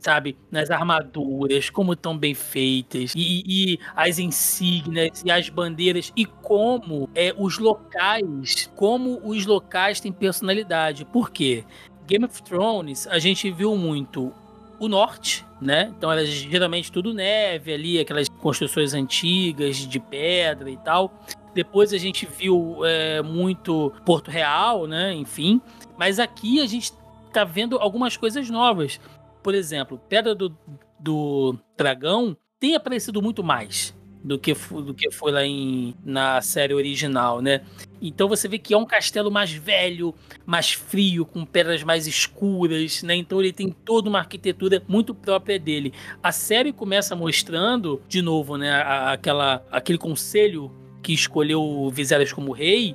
sabe? Nas armaduras, como estão bem feitas, e, e, as insígnias e as bandeiras, e como é, os locais, como os locais têm personalidade. Por quê? Game of Thrones, a gente viu muito o norte, né? Então era geralmente tudo neve ali, aquelas construções antigas de pedra e tal. Depois a gente viu é, muito Porto Real, né? Enfim. Mas aqui a gente tá vendo algumas coisas novas. Por exemplo, Pedra do, do Dragão tem aparecido muito mais do que, do que foi lá em, na série original, né? Então você vê que é um castelo mais velho, mais frio, com pedras mais escuras, né? Então ele tem toda uma arquitetura muito própria dele. A série começa mostrando, de novo, né, aquela, aquele conselho que escolheu o Viserys como rei,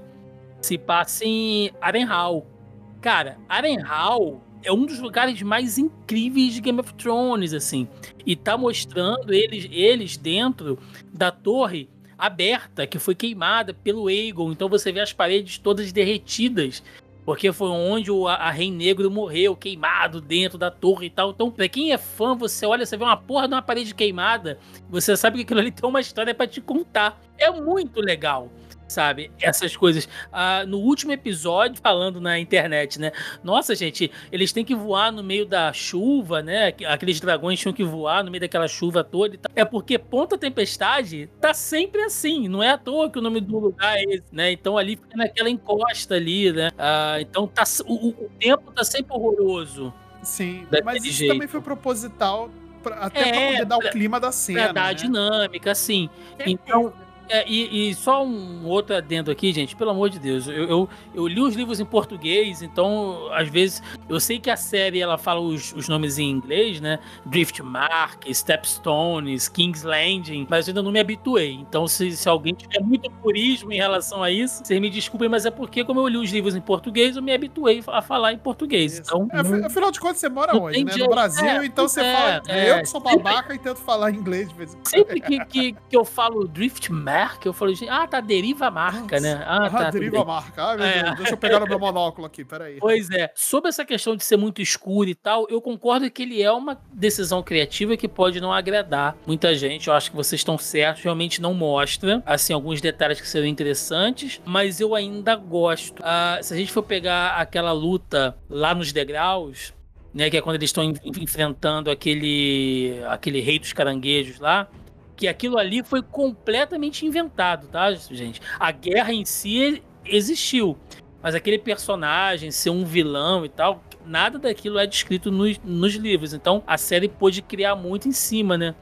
se passa em Arenhal. Cara, Arenhal é um dos lugares mais incríveis de Game of Thrones, assim. E tá mostrando eles, eles dentro da torre aberta, que foi queimada pelo Aegon. Então você vê as paredes todas derretidas. Porque foi onde o a, a Rei Negro morreu, queimado dentro da torre e tal. Então, pra quem é fã, você olha, você vê uma porra de uma parede queimada. Você sabe que aquilo ali tem uma história para te contar. É muito legal sabe? Essas coisas. Ah, no último episódio, falando na internet, né? Nossa, gente, eles têm que voar no meio da chuva, né? Aqueles dragões tinham que voar no meio daquela chuva toda e tal. É porque Ponta Tempestade tá sempre assim. Não é à toa que o nome do lugar é esse, né? Então ali fica naquela encosta ali, né? Ah, então tá, o, o, tempo tá sempre horroroso. Sim, mas isso jeito. também foi proposital pra, até é, pra poder dar pra, o clima da cena. Pra dar né? a dinâmica, assim. Então é, e, e, só um outro adendo aqui, gente, pelo amor de Deus. Eu, eu, eu, li os livros em português, então, às vezes, eu sei que a série ela fala os, os nomes em inglês, né? Driftmark, Stepstones, King's Landing, mas eu ainda não me habituei. Então, se, se alguém tiver muito purismo em relação a isso, vocês me desculpem, mas é porque, como eu li os livros em português, eu me habituei a falar em português. Então, é, não, afinal de contas, você mora onde, né? No Brasil, é, então você é, fala. É, eu que sou babaca e tento falar inglês de vez em quando. Sempre que, que, que eu falo Driftmark, marca, eu falei, ah, tá, deriva marca, né? Ah, tá. deriva marca. Ah, meu é. Deus, deixa eu pegar meu monóculo aqui, peraí. Pois é. Sobre essa questão de ser muito escuro e tal, eu concordo que ele é uma decisão criativa que pode não agradar muita gente. Eu acho que vocês estão certos, realmente não mostra, assim, alguns detalhes que seriam interessantes, mas eu ainda gosto. Ah, se a gente for pegar aquela luta lá nos degraus, né, que é quando eles estão enfrentando aquele aquele rei dos caranguejos lá, que aquilo ali foi completamente inventado, tá, gente? A guerra em si existiu, mas aquele personagem ser um vilão e tal, nada daquilo é descrito nos, nos livros. Então a série pôde criar muito em cima, né?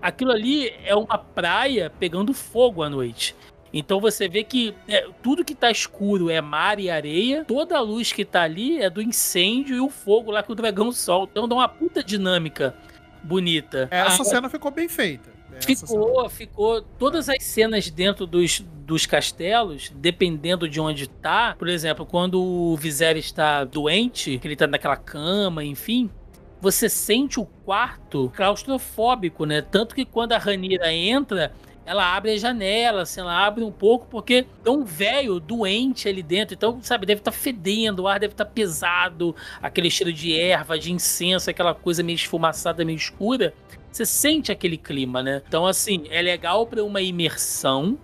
Aquilo ali é uma praia pegando fogo à noite. Então você vê que é, tudo que tá escuro é mar e areia, toda a luz que tá ali é do incêndio e o fogo lá que o dragão solta. Então dá uma puta dinâmica bonita. Essa ah, cena ficou bem feita. Ficou, ficou. Todas as cenas dentro dos, dos castelos, dependendo de onde tá, por exemplo, quando o Viserys está doente, que ele tá naquela cama, enfim, você sente o quarto claustrofóbico, né? Tanto que quando a Ranira entra, ela abre a janela, assim, ela abre um pouco, porque é um velho doente ali dentro. Então, sabe, deve estar tá fedendo, o ar deve estar tá pesado, aquele cheiro de erva, de incenso, aquela coisa meio esfumaçada, meio escura você sente aquele clima, né? Então, assim, é legal para uma imersão,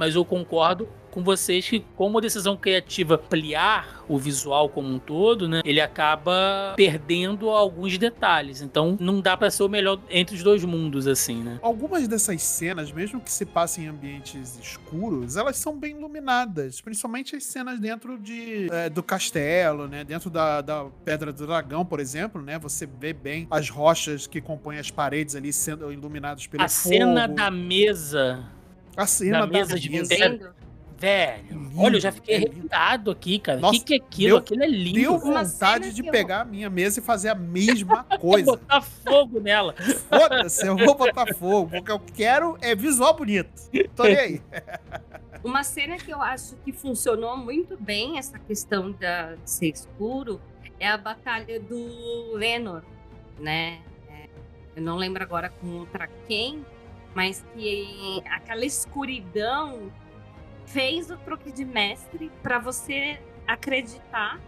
mas eu concordo com vocês que, como decisão criativa ampliar o visual como um todo, né, ele acaba perdendo alguns detalhes. Então, não dá para ser o melhor entre os dois mundos, assim, né? Algumas dessas cenas, mesmo que se passem em ambientes escuros, elas são bem iluminadas. Principalmente as cenas dentro de, é, do castelo, né? Dentro da, da Pedra do Dragão, por exemplo, né? Você vê bem as rochas que compõem as paredes ali sendo iluminadas pelo A fogo. cena da mesa. A cena da mesa de mesa. Velho, velho. Lindo, olha, eu já fiquei é lindo. arrepiado aqui, cara. O que, que é aquilo? deu- aquilo é lindo. Deu vontade de que eu- pegar a minha mesa e fazer a mesma coisa. Botar fogo nela. Foda-se, eu vou botar fogo. Porque eu quero é visual bonito. Tô nem aí. Uma cena que eu acho que funcionou muito bem, essa questão da, de ser escuro, é a batalha do Lenor, né? É, eu não lembro agora contra quem, mas que aquela escuridão fez o truque de mestre para você acreditar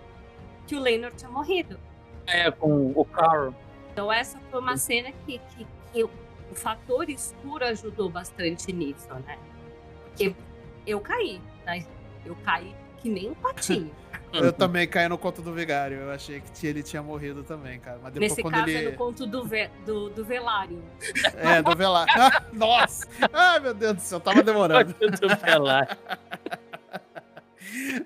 que o Lenor tinha morrido. É, com o Carl. Então essa foi uma cena que, que, que o, o fator escuro ajudou bastante nisso, né? Porque eu caí, né? Eu caí que nem um patinho. Eu também caí no conto do vigário. Eu achei que ele tinha morrido também, cara. Mas depois Nesse quando caso ele. é no conto do, ve do, do velário. É, do velar. Nossa! Ai, meu Deus do céu, tava demorando. Atropelar.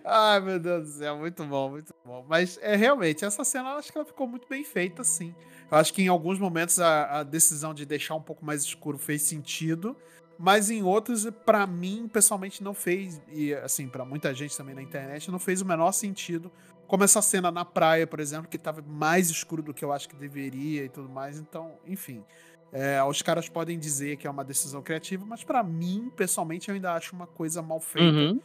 Ai, meu Deus do céu, muito bom, muito bom. Mas é realmente, essa cena eu acho que ela ficou muito bem feita, sim. Eu acho que em alguns momentos a, a decisão de deixar um pouco mais escuro fez sentido, mas em outros, pra mim, pessoalmente, não fez. E assim, pra muita gente também na internet, não fez o menor sentido. Como essa cena na praia, por exemplo, que tava mais escuro do que eu acho que deveria e tudo mais. Então, enfim. É, os caras podem dizer que é uma decisão criativa, mas pra mim, pessoalmente, eu ainda acho uma coisa mal feita Uhum.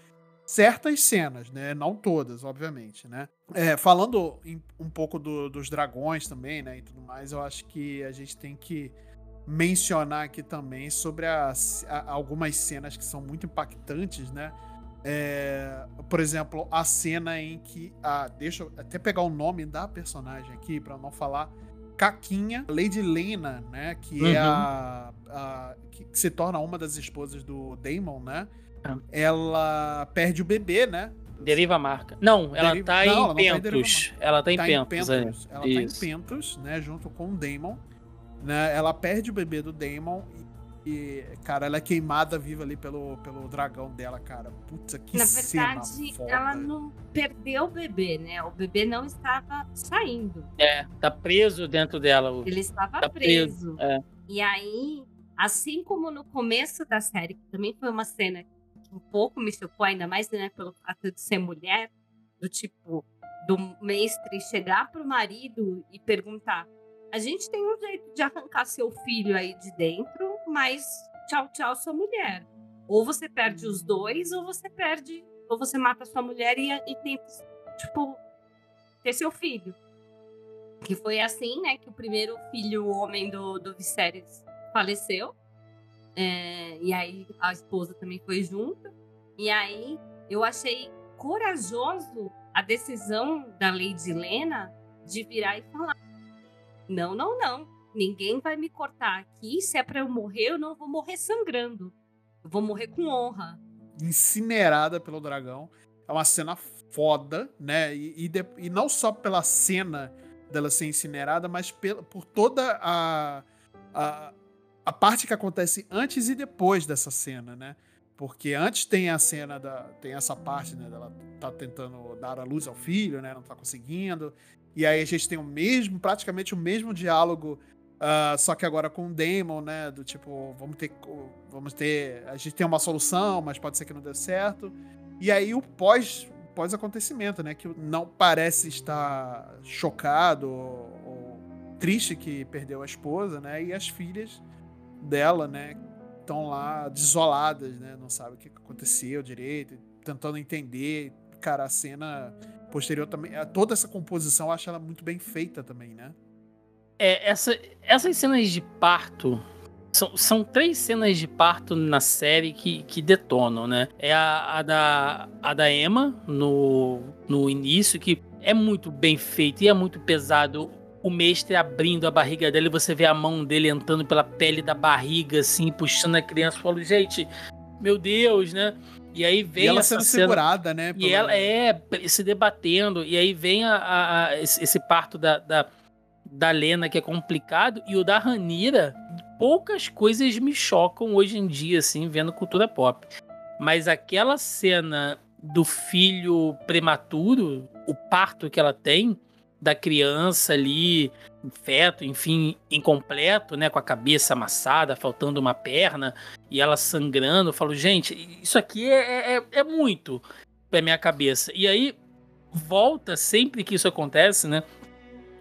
certas cenas, né? Não todas, obviamente, né? É, falando em- um pouco do- dos dragões também, né? E tudo mais, eu acho que a gente tem que mencionar aqui também sobre as, a- algumas cenas que são muito impactantes, né? É, por exemplo, a cena em que. Ah, deixa eu até pegar o nome da personagem aqui para não falar. Caquinha, Lady Lena, né? Que é Uhum. a, a- que se torna uma das esposas do Damon, né? Ah. Ela perde o bebê, né? Deriva a marca. Não, ela Deriva- tá Não, ela em não tá em Pentos. Ela tá em tá Pentos, em é. Pentos. Ela Isso. tá em Pentos, né? Junto com o Damon. Né? Ela perde o bebê do Damon e, cara, ela é queimada viva ali pelo, pelo dragão dela, cara. Puta, que Na cena verdade, foda. ela não perdeu o bebê, né? O bebê não estava saindo. É, tá preso dentro dela. o- Ele estava Tá preso. preso, é. E aí, assim como no começo da série, que também foi uma cena que um pouco me chocou, ainda mais né, pelo fato de ser mulher, do tipo, do mestre chegar pro marido e perguntar: a gente tem um jeito de arrancar seu filho aí de dentro, mas tchau, tchau, sua mulher. Ou você perde os dois, ou você perde, ou você mata sua mulher e, e tenta, tipo, ter seu filho. Que foi assim, né, que o primeiro filho homem do, do Viserys faleceu. É, e aí a esposa também foi junto. E aí eu achei corajoso a decisão da Lady Lena de virar e falar: não, não, não. Ninguém vai me cortar aqui. Se é pra eu morrer, eu não vou morrer sangrando. Eu vou morrer com honra. incinerada pelo dragão. É uma cena foda, né? E, e, de- e não só pela cena dela ser incinerada, mas pela, por toda a, a, a parte que acontece antes e depois dessa cena, né? Porque antes tem a cena da. Tem essa parte, né? Dela tá tentando dar a luz ao filho, né? Não tá conseguindo. E aí a gente tem o mesmo, praticamente o mesmo diálogo ah, só que agora com o Damon, né? Do tipo, vamos ter. Vamos ter. A gente tem uma solução, mas pode ser que não dê certo. E aí o pós. Pós-acontecimento, né? Que não parece estar chocado ou, ou triste que perdeu a esposa, né? E as filhas dela, né? Estão lá desoladas, né? Não sabem o que aconteceu direito, tentando entender. Cara, a cena posterior também. eh, Toda essa composição eu acho ela muito bem feita também, né? É, essa, essas cenas de parto. São, são três cenas de parto na série que, que detonam, né? É a, a da, a da Emma no, no início, que é muito bem feito e é muito pesado. O mestre abrindo a barriga dele, você vê a mão dele entrando pela pele da barriga, assim, puxando a criança. Eu falo, gente, meu Deus, né? E aí vem e ela essa sendo cena... segurada, né? E ela é se debatendo, e aí vem a, a- a- esse, esse parto da, da, da Lena que é complicado, e o da Ranira, poucas coisas me chocam hoje em dia, assim, vendo cultura pop. Mas aquela cena do filho prematuro, o parto que ela tem, da criança ali, feto, enfim, incompleto, né, com a cabeça amassada, faltando uma perna, e ela sangrando, eu falo, gente, isso aqui é, é, é muito pra minha cabeça. E aí volta, sempre que isso acontece, né?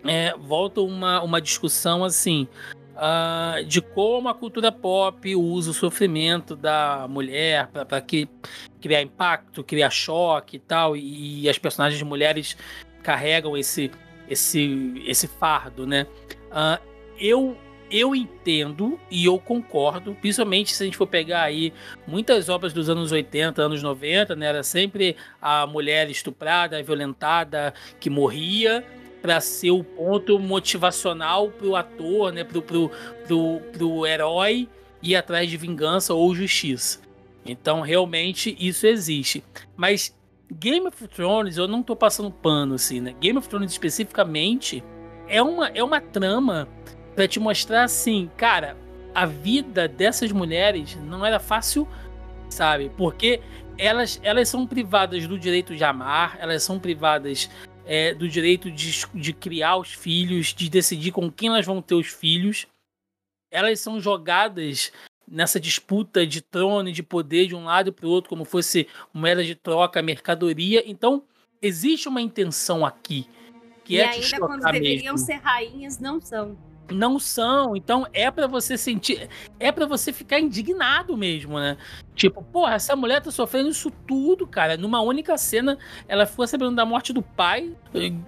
é, volta uma, uma discussão assim. ah, de como a cultura pop usa o sofrimento da mulher para que criar impacto, criar choque e tal, e, as personagens mulheres carregam esse esse esse fardo, né? Ah, eu eu entendo e eu concordo, principalmente se a gente for pegar aí muitas obras dos anos 80, anos 90, né? Era sempre a mulher estuprada, violentada, que morria para ser o ponto motivacional pro ator, né? Pro, pro, pro, pro herói ir atrás de vingança ou justiça. Então, realmente, isso existe. Mas Game of Thrones, eu não tô passando pano, assim, né? Game of Thrones especificamente é uma, é uma trama para te mostrar assim, cara, a vida dessas mulheres não era fácil, sabe? Porque elas, elas são privadas do direito de amar, elas são privadas é, do direito de, de criar os filhos, de decidir com quem elas vão ter os filhos. Elas são jogadas nessa disputa de trono e de poder de um lado para o outro, como fosse moeda de troca, mercadoria. Então, existe uma intenção aqui. Que e é ainda quando deveriam mesmo ser rainhas, não são. não são. Então é pra você sentir, é pra você ficar indignado mesmo, né? Tipo, porra, essa mulher tá sofrendo isso tudo, cara. Numa única cena, ela ficou sabendo da morte do pai,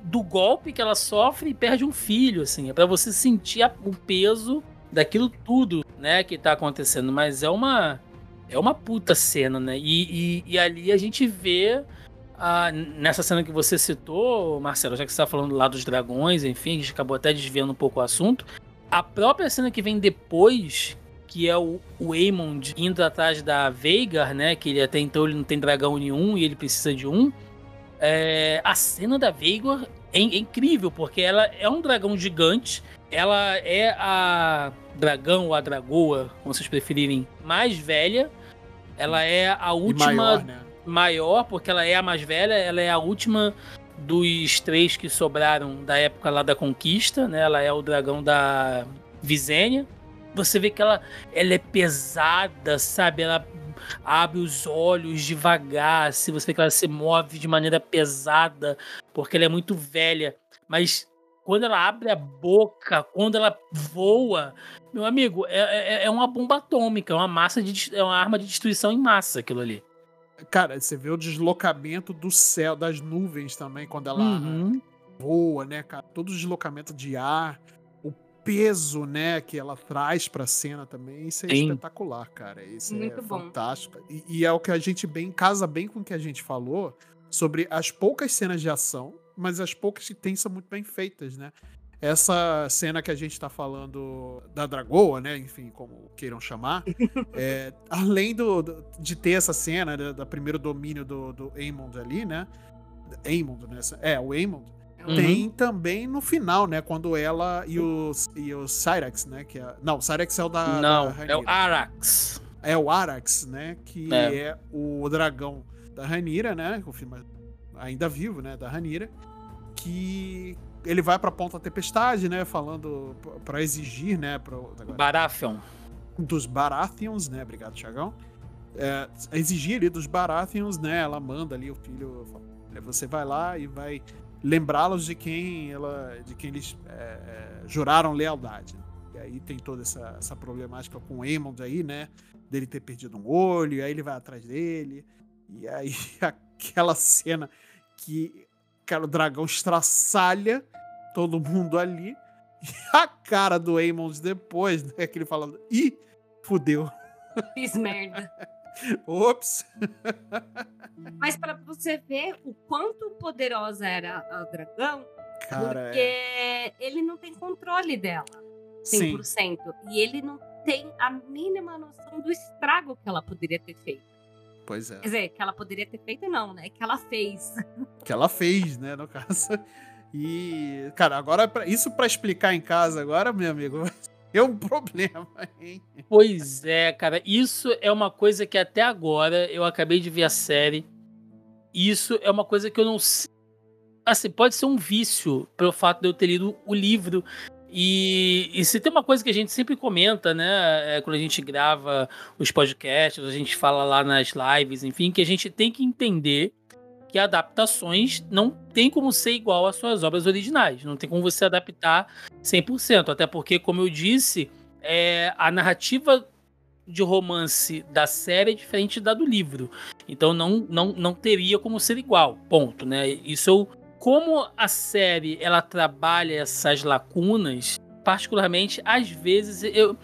do golpe que ela sofre e perde um filho, assim. É pra você sentir o peso daquilo tudo, né, que tá acontecendo. Mas é uma é uma puta cena, né? E, e, e ali a gente vê ah, nessa cena que você citou, Marcelo, já que você tá falando lá dos dragões, enfim, a gente acabou até desviando um pouco o assunto. A própria cena que vem depois, que é o, o Aemond indo atrás da Veigar, né? Que ele até então ele não tem dragão nenhum e ele precisa de um. É, a cena da Veigar é, é incrível, porque ela é um dragão gigante. Ela é a dragão ou a dragoa, como vocês preferirem, mais velha. Ela é a última maior, né? maior, porque ela é a mais velha, ela é a última dos três que sobraram da época lá da conquista, né? Ela é o dragão da Visênia. Você vê que ela, ela é pesada, sabe? Ela abre os olhos devagar, se você vê que ela se move de maneira pesada, porque ela é muito velha. Mas quando ela abre a boca, quando ela voa, meu amigo, é, é, é uma bomba atômica, é uma massa de, é uma arma de destruição em massa aquilo ali. Cara, você vê o deslocamento do céu, das nuvens também, quando ela Uhum. voa, né, cara? Todo o deslocamento de ar, o peso, né, que ela traz pra cena também, isso é Sim. espetacular, cara. Isso Muito é bom. fantástico. E, e é o que a gente bem casa bem com o que a gente falou sobre as poucas cenas de ação, mas as poucas que tem são muito bem feitas, né? Essa cena que a gente tá falando da Dragoa, né? Enfim, como queiram chamar. é, além do, de ter essa cena da, da primeiro domínio do, do Aemond ali, né? Aemond, né? É, o Aemond. Uhum. Tem também no final, né? Quando ela e o, e o Cyrax, né? Que é, não, o Cyrax é o da. Não, da é o. Arax. É o Arax, né? Que É. é, o dragão da Ranira, né? o filme ainda vivo, né? Da Ranira. Que ele vai pra Ponta Tempestade, né? Falando p- pra exigir, né? Pro, agora, Baratheon. dos Baratheons, né? Obrigado, Thiagão. É, exigir ali dos Baratheons, né? Ela manda ali o filho. fala, "Olha, Você vai lá e vai lembrá-los de quem ela, de quem eles é, é, juraram lealdade. E aí tem toda essa, essa problemática com o Aemond aí, né? Dele ter perdido um olho, e aí ele vai atrás dele. E aí aquela cena que cara, o dragão estraçalha todo mundo ali. E a cara do Aemond depois, né? Que ele falando, ih, fudeu. Fiz merda. Ops. Mas pra você ver o quanto poderosa era a dragão, Cara, porque é... ele não tem controle dela sim. 100%. E ele não tem a mínima noção do estrago que ela poderia ter feito. Pois é. Quer dizer, que ela poderia ter feito, não, né? Que ela fez. Que ela fez, né, no caso. E, cara, agora, pra- isso pra explicar em casa agora, meu amigo, vai ser um problema, hein? Pois é, cara. Isso é uma coisa que até agora eu acabei de ver a série. Isso é uma coisa que eu não sei. Assim, pode ser um vício pelo fato de eu ter lido o livro. E, e se tem uma coisa que a gente sempre comenta, né? É, quando a gente grava os podcasts, a gente fala lá nas lives, enfim, que a gente tem que entender que adaptações não tem como ser igual às suas obras originais. Não tem como você adaptar 100%. Até porque, como eu disse, é, a narrativa de romance da série é diferente da do livro. Então não, não, não teria como ser igual. Ponto, né? Isso eu, como a série ela trabalha essas lacunas, particularmente às vezes eu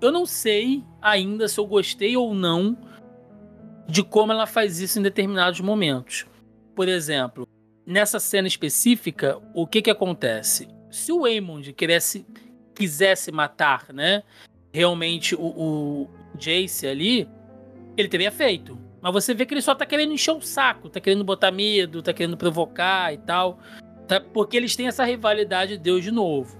eu não sei ainda se eu gostei ou não de como ela faz isso em determinados momentos. Por exemplo, nessa cena específica, o que que acontece? Se o Aemond quisesse, quisesse matar, né, realmente o, o Jace ali, ele teria feito. Mas você vê que ele só tá querendo encher o saco, tá querendo botar medo, tá querendo provocar e tal. tá? Porque eles têm essa rivalidade de Deus de novo.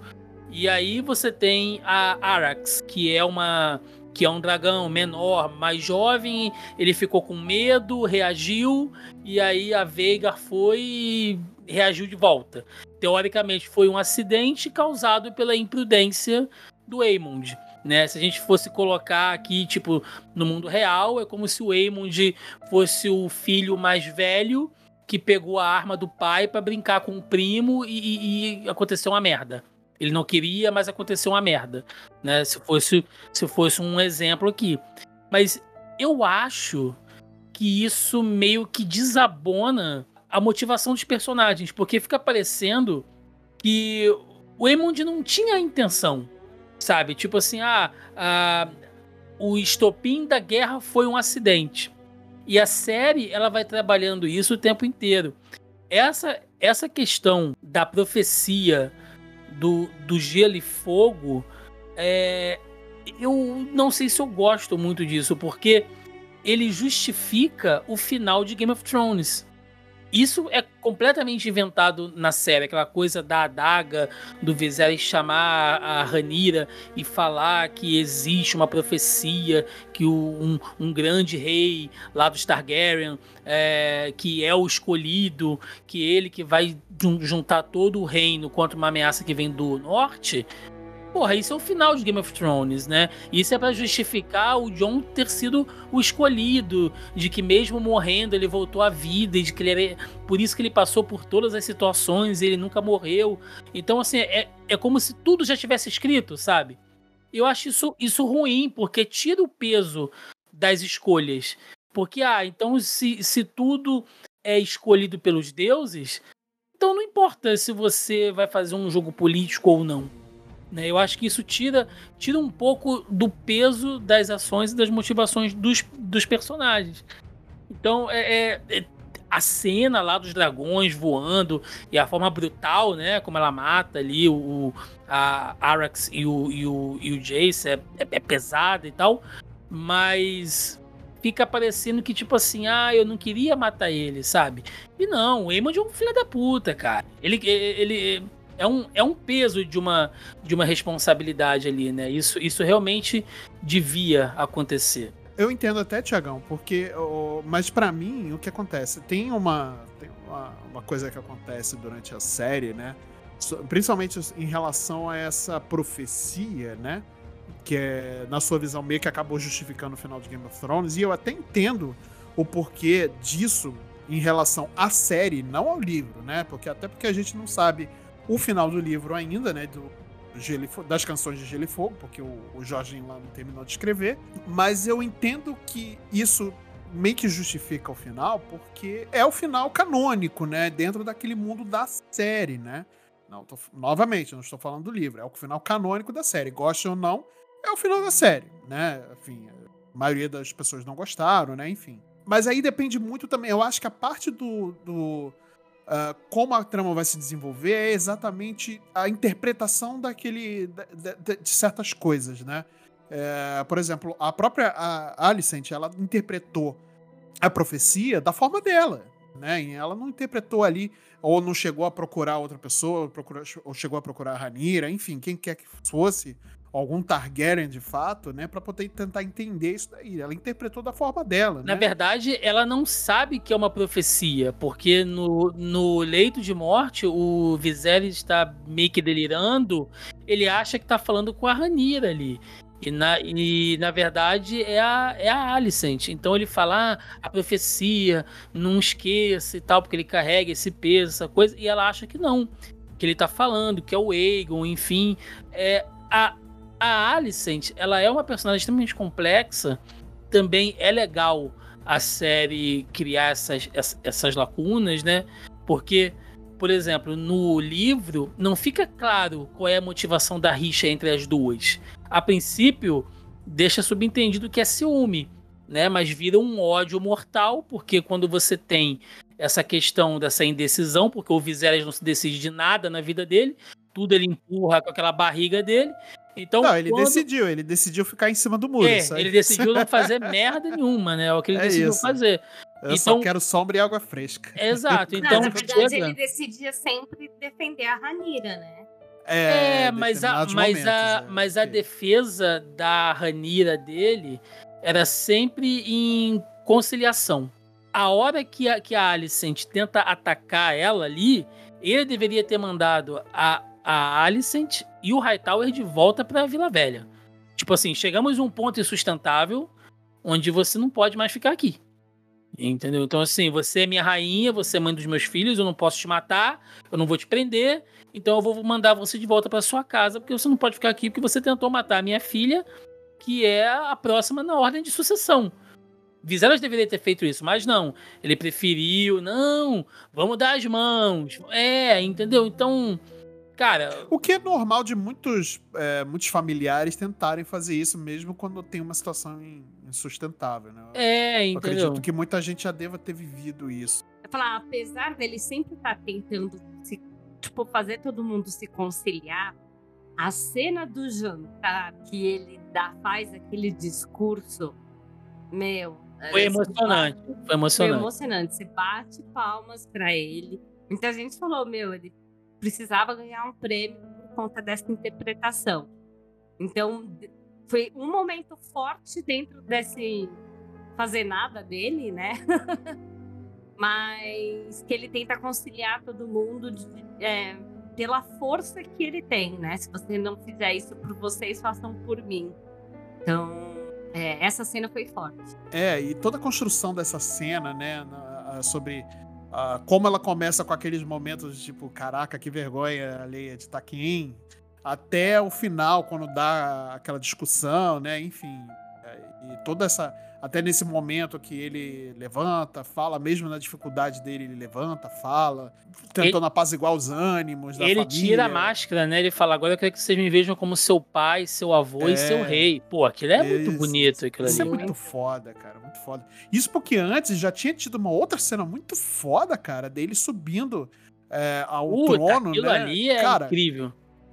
E aí você tem a Arax, que é uma que é um dragão menor, mais jovem, ele ficou com medo, reagiu, e aí a Veigar foi e reagiu de volta. Teoricamente foi um acidente causado pela imprudência do Aemond. Né? Se a gente fosse colocar aqui, tipo, no mundo real, é como se o Aemond fosse o filho mais velho que pegou a arma do pai para brincar com o primo e, e- e aconteceu uma merda. Ele não queria, mas aconteceu uma merda, né? Se fosse, se fosse um exemplo aqui. Mas eu acho que isso meio que desabona a motivação dos personagens, porque fica parecendo que o Aemond não tinha a intenção, sabe? Tipo assim, ah, ah, o estopim da guerra foi um acidente. E a série ela vai trabalhando isso o tempo inteiro. Essa essa questão da profecia do, do gelo e fogo, é, eu não sei se eu gosto muito disso, porque ele justifica o final de Game of Thrones. Isso é completamente inventado na série, aquela coisa da adaga, do Viserys chamar a Ranira e falar que existe uma profecia, que um, um grande rei lá dos Targaryen, é, que é o escolhido, que ele que vai jun- juntar todo o reino contra uma ameaça que vem do norte. Porra, isso é o final de Game of Thrones, né? Isso é pra justificar o Jon ter sido o escolhido, de que mesmo morrendo ele voltou à vida, e de que ele era... por isso que ele passou por todas as situações, ele nunca morreu. Então, assim, é, é como se tudo já tivesse escrito, sabe? Eu acho isso, isso ruim, porque tira o peso das escolhas. Porque, ah, então se, se tudo é escolhido pelos deuses, então não importa se você vai fazer um jogo político ou não. Né? Eu acho que isso tira, tira um pouco do peso das ações e das motivações dos, dos personagens. Então, é, é- é- a cena lá dos dragões voando e a forma brutal, né? Como ela mata ali o, a Arax e o, e o, e o Jace é, é, é pesada e tal. Mas fica parecendo que, tipo assim, ah, eu não queria matar ele, sabe? E não, o Aemond é um filho da puta, cara. Ele, ele é, um, é um peso de uma, de uma responsabilidade ali, né? Isso, isso realmente devia acontecer. Eu entendo até, Tiagão, porque. mas pra mim, o que acontece? Tem uma. Tem uma, uma coisa que acontece durante a série, né? Principalmente em relação a essa profecia, né? Que é, na sua visão, meio que acabou justificando o final de Game of Thrones. E eu até entendo o porquê disso em relação à série, não ao livro, né? Porque até porque a gente não sabe o final do livro ainda, né? Do, das canções de Gelo e Fogo, porque o, Jorginho lá não terminou de escrever. Mas eu entendo que isso meio que justifica o final, porque é o final canônico, né? Dentro daquele mundo da série, né? Não, tô- novamente, não estou falando do livro, é o final canônico da série. Goste ou não, é o final da série, né? Enfim, a maioria das pessoas não gostaram, né? Enfim. Mas aí depende muito também. Eu acho que a parte do. do ah, como a trama vai se desenvolver é exatamente a interpretação daquele. da- da- de certas coisas, né? É, por exemplo, a própria a Alicent, ela interpretou a profecia da forma dela, né? E ela não interpretou ali, ou não chegou a procurar outra pessoa, procurou, ou chegou a procurar a Ranira, enfim, quem quer que fosse, algum Targaryen de fato, né, para poder tentar entender isso daí. Ela interpretou da forma dela, Na né? verdade, ela não sabe que é uma profecia, porque no, no leito de morte, o Viserys está meio que delirando, ele acha que tá falando com a Ranira ali. E na, e, na verdade, é a, é a Alicent. Então ele fala, ah, a profecia, não esqueça e tal, porque ele carrega esse peso, essa coisa, e ela acha que não. Que ele tá falando, que é o Aegon, enfim. É, a, a Alicent, ela é uma personagem extremamente complexa. Também é legal a série criar essas, ess- essas lacunas, né? Porque, por exemplo, no livro não fica claro qual é a motivação da rixa entre as duas. A princípio, deixa subentendido que é ciúme, né? Mas vira um ódio mortal, porque quando você tem essa questão dessa indecisão, porque o Viserys não se decide de nada na vida dele, tudo ele empurra com aquela barriga dele. Então, Não, ele quando- decidiu, ele decidiu ficar em cima do muro. é, ele decidiu não fazer merda nenhuma, né? É o que ele É decidiu isso. fazer. Eu só então- quero sombra e água fresca. Exato. Não, Então, na verdade, chega- ele decidia sempre defender a Ranira, né? É, mas, a, mas, a, momentos, é, mas a defesa da Ranira dele era sempre em conciliação. A hora que a, que a Alicent tenta atacar ela ali, ele deveria ter mandado a, a Alicent e o Hightower de volta pra Vila Velha. Tipo assim, chegamos a um ponto insustentável onde você não pode mais ficar aqui. Entendeu? Então, assim, você é minha rainha, você é mãe dos meus filhos, eu não posso te matar, eu não vou te prender, então eu vou mandar você de volta para sua casa, porque você não pode ficar aqui porque você tentou matar a minha filha, que é a próxima na ordem de sucessão. Viserys deveria ter feito isso, mas não. Ele preferiu, não, vamos dar as mãos. É, entendeu? Então, cara, O que é normal de muitos, é, muitos familiares tentarem fazer isso, mesmo quando tem uma situação in- insustentável, né? é, Eu entendeu? acredito que muita gente já deva ter vivido isso. Eu falar, apesar dele sempre estar tentando se, tipo, fazer todo mundo se conciliar, a cena do jantar que ele dá, faz aquele discurso, meu. Foi é, emocionante. Foi Foi emocionante. emocionante. Você bate palmas pra ele. Muita gente falou, meu, ele precisava ganhar um prêmio por conta dessa interpretação. Então, foi um momento forte dentro desse fazer nada dele, né? Mas que ele tenta conciliar todo mundo de- é, pela força que ele tem, né? Se você não fizer isso por vocês, façam por mim. Então, é, essa cena foi forte. É, e toda a construção dessa cena, né, sobre ah, como ela começa com aqueles momentos tipo, caraca, que vergonha alheia de Taquin, até o final, quando dá aquela discussão, né, enfim, é, e toda essa. Até nesse momento que ele levanta, fala, mesmo na dificuldade dele, ele levanta, fala, tentando apaziguar os ânimos da Ele família. tira a máscara, né? Ele fala: agora eu quero que vocês me vejam como seu pai, seu avô e É. seu rei. Pô, aquilo é muito Isso, bonito, aquilo Isso é ali. muito foda, cara, muito foda. Isso porque antes já tinha tido uma outra cena muito foda, cara, dele subindo é, ao Puta, trono, aquilo né? ali é cara, incrível.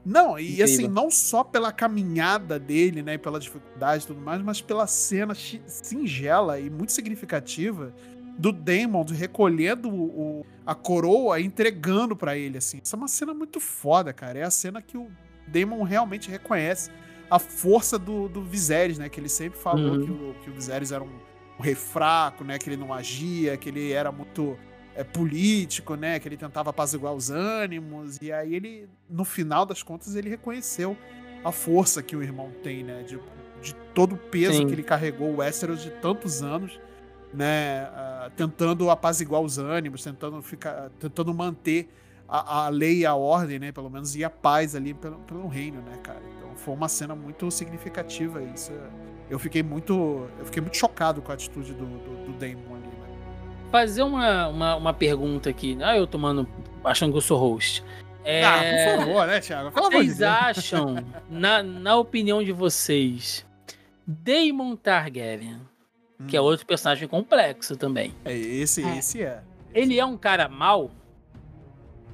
Não, e incrível. assim, não só pela caminhada dele, né, pela dificuldade e tudo mais, mas pela cena singela e muito significativa do Damon recolhendo o, a coroa e entregando pra ele, assim. Essa é uma cena muito foda, cara. É a cena que o Damon realmente reconhece a força do, do Viserys, né? Que ele sempre falou Uhum. que, o, que o Viserys era um, um rei fraco, né? Que ele não agia, que ele era muito é, político, né? Que ele tentava apaziguar os ânimos. E aí ele, no final das contas, ele reconheceu a força que o irmão tem, né? De, de todo o peso Sim. que ele carregou o Westeros de tantos anos, né? ah, tentando apaziguar os ânimos, tentando ficar, tentando manter a, a lei e a ordem, né? Pelo menos e a paz ali pelo, pelo reino, né, cara? Então foi uma cena muito significativa. Isso eu fiquei muito, eu fiquei muito chocado com a atitude do, do, do Daemon ali? Fazer uma, uma, uma pergunta aqui. Ah, eu tomando. achando que eu sou host. É, Ah, por favor, né, Thiago? Pelo de vocês Deus. acham, na, na opinião de vocês, Daemon Targaryen, que é Hum, outro personagem complexo também, é, esse, É. esse é. ele é um cara mau?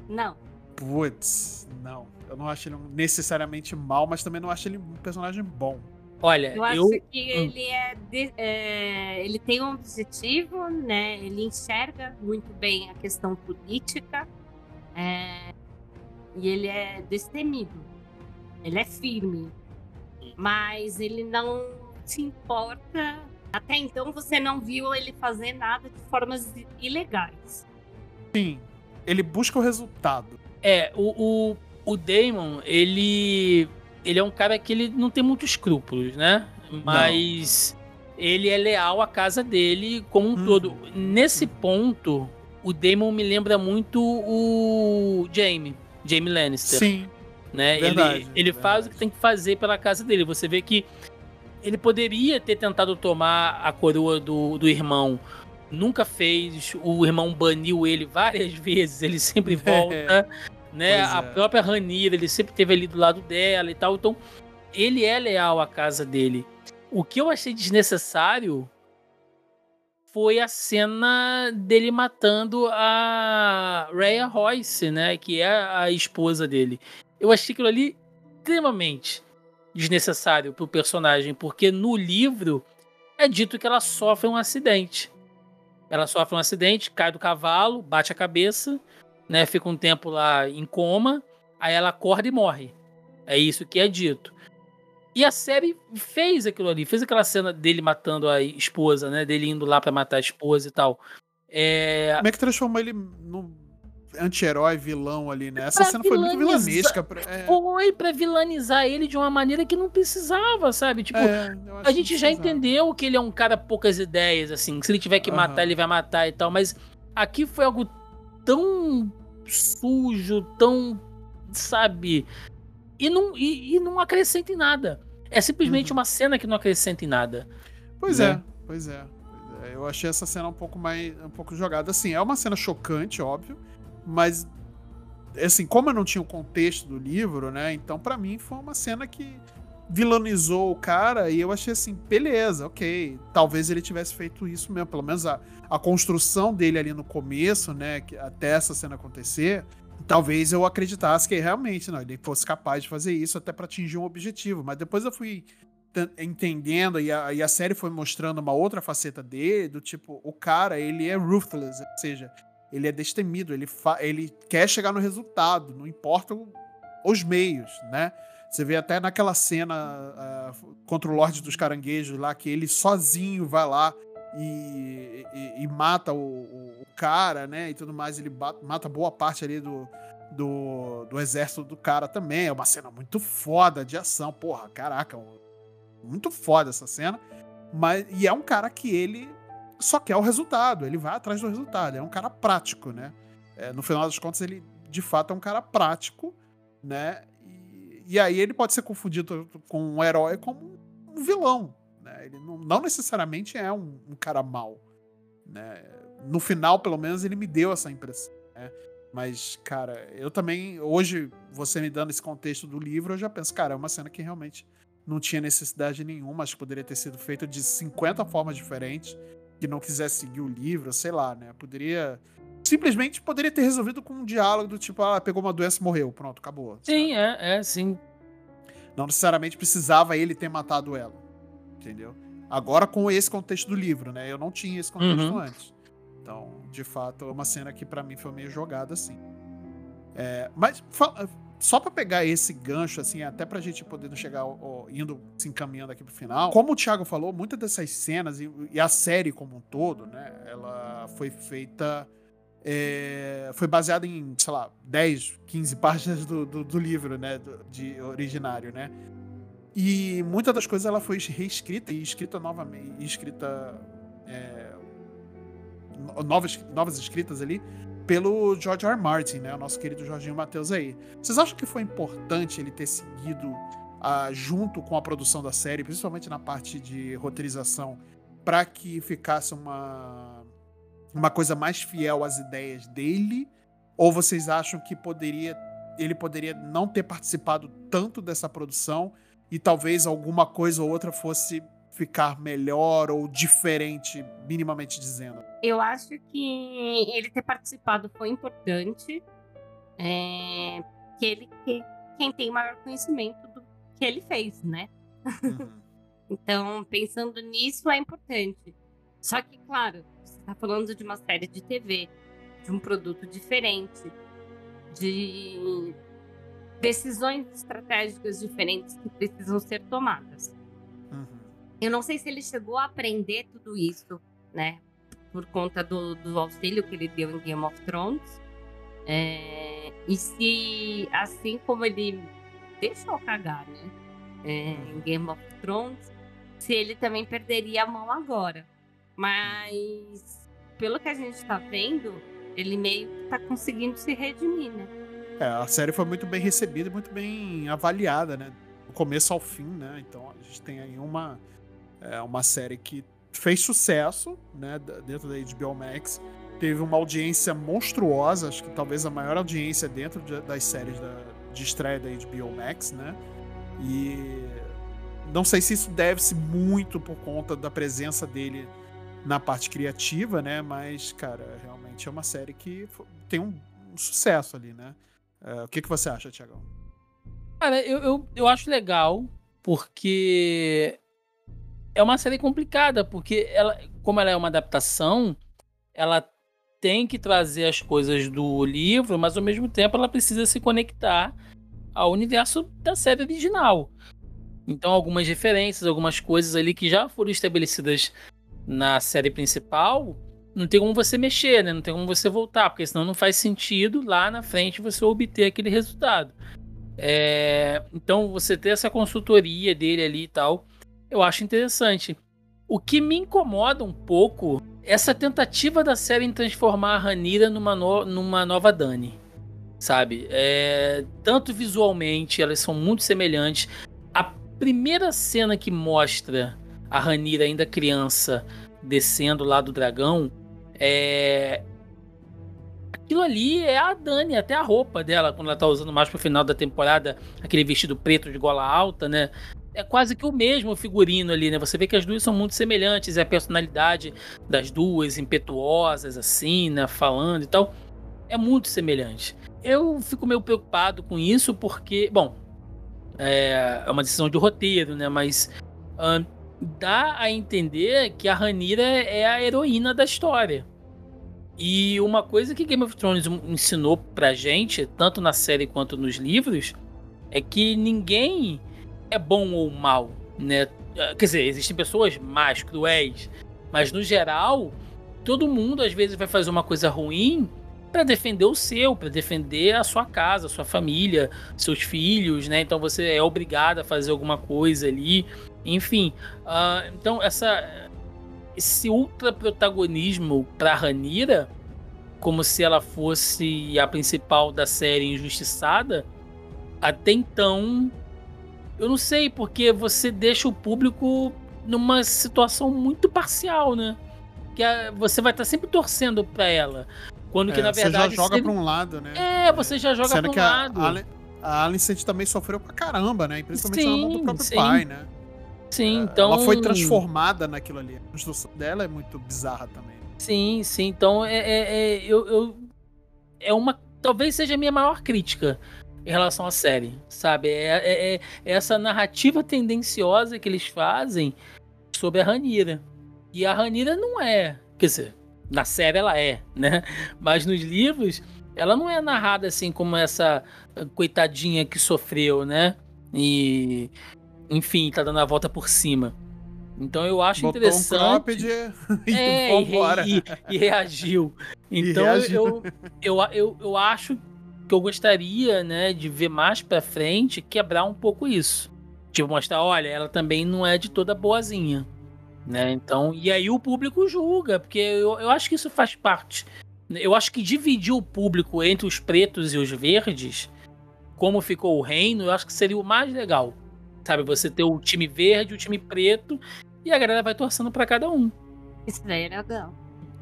Não. Putz, não. Eu não acho ele necessariamente mal, mas também não acho ele um personagem bom. Olha, Eu acho eu. que Hum. ele é, de- é, ele tem um objetivo, né? Ele enxerga muito bem a questão política é, e ele é destemido. Ele é firme, mas ele não se importa. Até então você não viu ele fazer nada de formas ilegais. Sim. Ele busca o resultado. É, o, o, o Damon, ele. Ele é um cara que ele não tem muitos escrúpulos, né? Mas ele é leal à casa dele como um Uhum. todo. Nesse ponto, o Damon me lembra muito o Jaime, Jaime Lannister. Sim. né? Verdade, ele ele faz o que tem que fazer pela casa dele. Você vê que ele poderia ter tentado tomar a coroa do, do irmão. Nunca fez. O irmão baniu ele várias vezes. Ele sempre volta. Né? Pois A é. própria Ranira, ele sempre teve ali do lado dela e tal. Então, ele é leal à casa dele. O que eu achei desnecessário foi a cena dele matando a Rhea Royce, né? Que é a esposa dele. Eu achei aquilo ali extremamente desnecessário pro personagem, porque no livro é dito que ela sofre um acidente. Ela sofre um acidente, cai do cavalo, bate a cabeça, né? Fica um tempo lá em coma, aí ela acorda e morre. É isso que é dito. E a série fez aquilo ali, fez aquela cena dele matando a esposa, né? Dele indo lá pra matar a esposa e tal. É, Como é que transformou ele no anti-herói, vilão ali, né? Essa Pra cena foi muito vilanesca. pra- É, foi pra vilanizar ele de uma maneira que não precisava, sabe? Tipo, é, a gente já entendeu que ele é um cara poucas ideias, assim. que Se ele tiver que Aham. matar, ele vai matar e tal. Mas aqui foi algo tão sujo, tão. Sabe? E não, e, e não acrescenta em nada. É simplesmente Uhum. uma cena que não acrescenta em nada. Pois né? é, pois é, pois é. Eu achei essa cena um pouco mais. um pouco jogada. Assim, é uma cena chocante, óbvio, mas. Assim, como eu não tinha o contexto do livro, né? Então, pra mim, foi uma cena que vilanizou o cara e eu achei assim, beleza, ok. Talvez ele tivesse feito isso mesmo. Pelo menos a, a construção dele ali no começo, né? que- até essa cena acontecer. Talvez eu acreditasse que realmente não, ele fosse capaz de fazer isso até pra atingir um objetivo. Mas depois eu fui entendendo e a, e a série foi mostrando uma outra faceta dele, do tipo, o cara, ele é ruthless, ou seja, ele é destemido, ele, ele quer chegar no resultado, não importa os meios, né? Você vê até naquela cena ah, contra o Lorde dos Caranguejos lá, que ele sozinho vai lá e, e- e mata o, o- cara, né? E tudo mais, ele mata boa parte ali do, do, do exército do cara também. É uma cena muito foda de ação, porra, caraca, muito foda essa cena. Mas, e é um cara que ele só quer o resultado, ele vai atrás do resultado. É um cara prático, né? É, no final das contas, ele de fato é um cara prático, né? E, aí ele pode ser confundido com um herói como um vilão. Né? Ele não, não necessariamente é um, um cara mau. Né? No final, pelo menos, ele me deu essa impressão. Né? Mas, cara, eu também, hoje, você me dando esse contexto do livro, eu já penso, cara, é uma cena que realmente não tinha necessidade nenhuma, acho que poderia ter sido feita de 50 formas diferentes, que não quisesse seguir o livro, sei lá, né? Poderia. Simplesmente poderia ter resolvido com um diálogo do tipo, ah, pegou uma doença e morreu, pronto, acabou. Sim, é, é, sim. Não necessariamente precisava ele ter matado ela. Entendeu? Agora com esse contexto do livro, né? Eu não tinha esse contexto Uhum. antes. Então, de fato, é uma cena que pra mim foi meio jogada assim. É, mas fa- só pra pegar esse gancho, assim, até pra gente poder chegar ao- indo se encaminhando aqui pro final. Como o Thiago falou, muitas dessas cenas e, e a série como um todo, né? Ela foi feita. É, foi baseada em, sei lá, 10, 15 páginas do, do, do livro, né? do- de originário, né? E muitas das coisas ela foi reescrita e escrita novamente, e escrita é, no- novas, novas escritas ali pelo George R. R. Martin, né, o nosso querido Jorginho Matheus aí. Vocês acham que foi importante ele ter seguido ah, junto com a produção da série, principalmente na parte de roteirização, para que ficasse uma uma coisa mais fiel às ideias dele? Ou vocês acham que poderia ele poderia não ter participado tanto dessa produção e talvez alguma coisa ou outra fosse ficar melhor ou diferente, minimamente dizendo. Eu acho que ele ter participado foi importante. É, que ele que, quem tem maior conhecimento do que ele fez, né? Uhum. Então, pensando nisso, é importante. Só que, claro, está falando de uma série de TV, de um produto diferente, de decisões estratégicas diferentes que precisam ser tomadas. Uhum. Eu não sei se ele chegou a aprender tudo isso, né? Por conta do, do auxílio que ele deu em Game of Thrones. É, e se, assim como ele deixou cagar, né? É, em Game of Thrones, se ele também perderia a mão agora. Mas, pelo que a gente tá vendo, ele meio que tá conseguindo se redimir, né? É, a série foi muito bem recebida e muito bem avaliada, né? Do começo ao fim, né? Então a gente tem aí uma, é, uma série que fez sucesso, né? Dentro da HBO Max. Teve uma audiência monstruosa, acho que talvez a maior audiência dentro de- das séries da- de estreia da HBO Max, né? E não sei se isso deve-se muito por conta da presença dele na parte criativa, né? Mas, cara, realmente é uma série que tem um, um sucesso ali, né? É, o que, que você acha, Tiagão? Cara, eu, eu, eu acho legal, porque é uma série complicada, porque ela, como ela é uma adaptação, ela tem que trazer as coisas do livro, mas ao mesmo tempo ela precisa se conectar ao universo da série original. Então, algumas referências, algumas coisas ali que já foram estabelecidas na série principal, não tem como você mexer, né? Não tem como você voltar, porque senão não faz sentido lá na frente você obter aquele resultado. É, então, você ter essa consultoria dele ali e tal, eu acho interessante. O que me incomoda um pouco é essa tentativa da série em transformar a Ranira numa, no- numa nova Dani. Sabe? É, tanto visualmente, elas são muito semelhantes. A primeira cena que mostra a Ranira ainda criança descendo lá do dragão é. Aquilo ali é a Dani, até a roupa dela, quando ela tá usando mais pro final da temporada, aquele vestido preto de gola alta, né? É quase que o mesmo figurino ali, né? Você vê que as duas são muito semelhantes, e a personalidade das duas, impetuosas, assim, né? Falando e tal, é muito semelhante. Eu fico meio preocupado com isso, porque, bom, é, é uma decisão de roteiro, né? Mas dá a entender que a Ranira é a heroína da história. E uma coisa que Game of Thrones ensinou pra gente, tanto na série quanto nos livros, é que ninguém é bom ou mal, né? Quer dizer, existem pessoas mais cruéis, mas no geral, todo mundo às vezes vai fazer uma coisa ruim para defender o seu, para defender a sua casa, a sua família, seus filhos, né? Então você é obrigado a fazer alguma coisa ali, enfim. ah, então essa esse ultra protagonismo para Ranira, como se ela fosse a principal da série injustiçada, até então eu não sei, porque você deixa o público numa situação muito parcial, né? Que a- você vai estar sempre torcendo pra ela. Quando que É, na verdade. você já joga pra um lado, né? É, você já joga pra um que a, lado. a, a Alicent também sofreu pra caramba, né? E principalmente na mão do Sim, próprio sim. pai, né? Sim, É, então. Ela foi transformada naquilo ali. A construção dela é muito bizarra também. Sim, sim. Então é, é, é- eu, eu- é uma. Talvez seja a minha maior crítica em relação à série, sabe? É, é- é essa narrativa tendenciosa que eles fazem sobre a Ranira. E a Ranira não é. Quer dizer, na série ela é, né? Mas nos livros, ela não é narrada assim como essa coitadinha que sofreu, né? E. Enfim, tá dando a volta por cima. Então eu acho Botou interessante. um cropped e É, e, e- e reagiu. Então reagiu. Eu, eu, eu, eu acho que eu gostaria, né, de ver mais pra frente quebrar um pouco isso. Tipo, mostrar, olha, ela também não é de toda boazinha. Né? Então, e aí o público julga, porque eu, eu acho que isso faz parte. Eu acho que dividir o público entre os pretos e os verdes, como ficou o reino, eu acho que seria o mais legal. Sabe, você ter o time verde, o time preto, e a galera vai torcendo pra cada um. Isso daí é legal.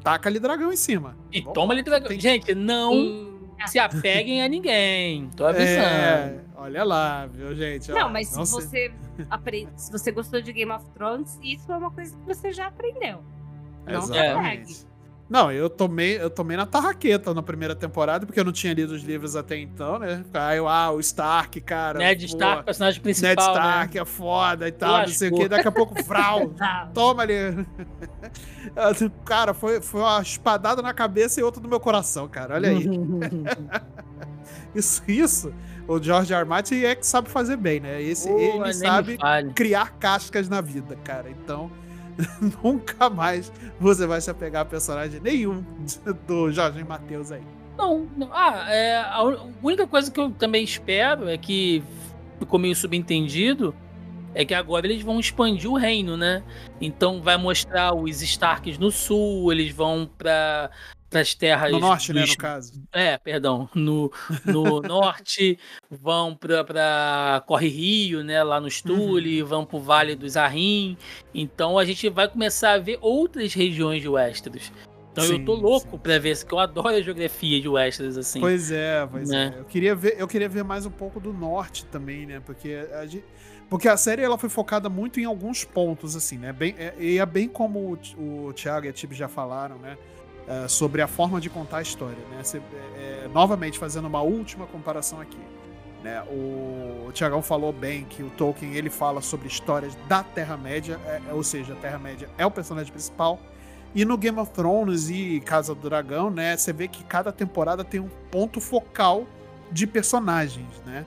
Taca ali dragão em cima. E Bom, toma ali dragão. tem- Gente, não E- se apeguem a ninguém. Tô avisando. É, olha lá, viu, gente? Ó, Não, mas se não se- você apre- se você gostou de Game of Thrones, isso é uma coisa que você já aprendeu. Não se Exatamente. Não, eu tomei, eu tomei na tarraqueta na primeira temporada, porque eu não tinha lido os livros até então, né? Aí eu, ah, o Stark, cara. Ned pô, Stark, personagem principal, Ned Stark né? é foda e tal, não sei o Lascou. que. Daqui a pouco, Vral, toma ali. Cara, foi, foi uma espadada na cabeça e outra no meu coração, cara. Olha aí. Isso, isso. O George. Martin é que sabe fazer bem, né? Esse, ele sabe criar cascas na vida, cara. Então, nunca mais você vai se apegar a personagem nenhum do Jorge Matheus aí. Não, não. Ah, é, a única coisa que eu também espero é que ficou meio subentendido é que agora eles vão expandir o reino, né? Então vai mostrar os Starks no sul, eles vão para as terras No norte, né, dos- no caso. É, perdão, no, no norte, vão pra, pra Corre Rio, né, lá no Stule, vão pro Vale dos Arrim. Então a gente vai começar a ver outras regiões de Westeros. Então eu Sim, tô louco pra ver isso, que eu adoro a geografia de Westeros, assim. Pois é, pois Né? é. Eu queria, ver, eu queria ver mais um pouco do norte também, né? Porque a, gente, porque a série ela foi focada muito em alguns pontos, assim, né? Bem, é, e é bem como o, o Thiago e a Tib já falaram, né? É, sobre a forma de contar a história, né? Você- é, é, novamente, fazendo uma última comparação aqui. Né? O, o Tiagão falou bem que o Tolkien ele fala sobre histórias da Terra-média, é- é, ou seja, a Terra-média é o personagem principal. E no Game of Thrones e Casa do Dragão, né, você vê que cada temporada tem um ponto focal de personagens, né?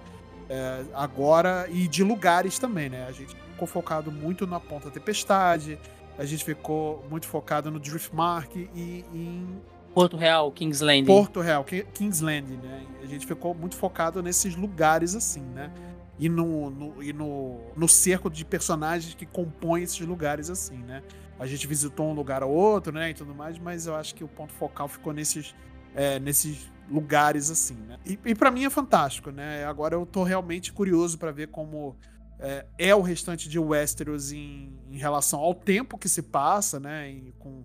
É, agora, e de lugares também, né? A gente ficou focado muito na Ponta Tempestade, a gente ficou muito focado no Driftmark e em Porto Real, King's Landing. Porto Real, Ki- Kingsland, né? A gente ficou muito focado nesses lugares assim, né? E no, no- e no, no cerco de personagens que compõem esses lugares assim, né? A gente visitou um lugar ou outro, né? E tudo mais, mas eu acho que o ponto focal ficou nesses, é, nesses lugares assim, né? E, e para mim é fantástico, né? Agora eu tô realmente curioso para ver como é, é o restante de Westeros em, em relação ao tempo que se passa, né? Com,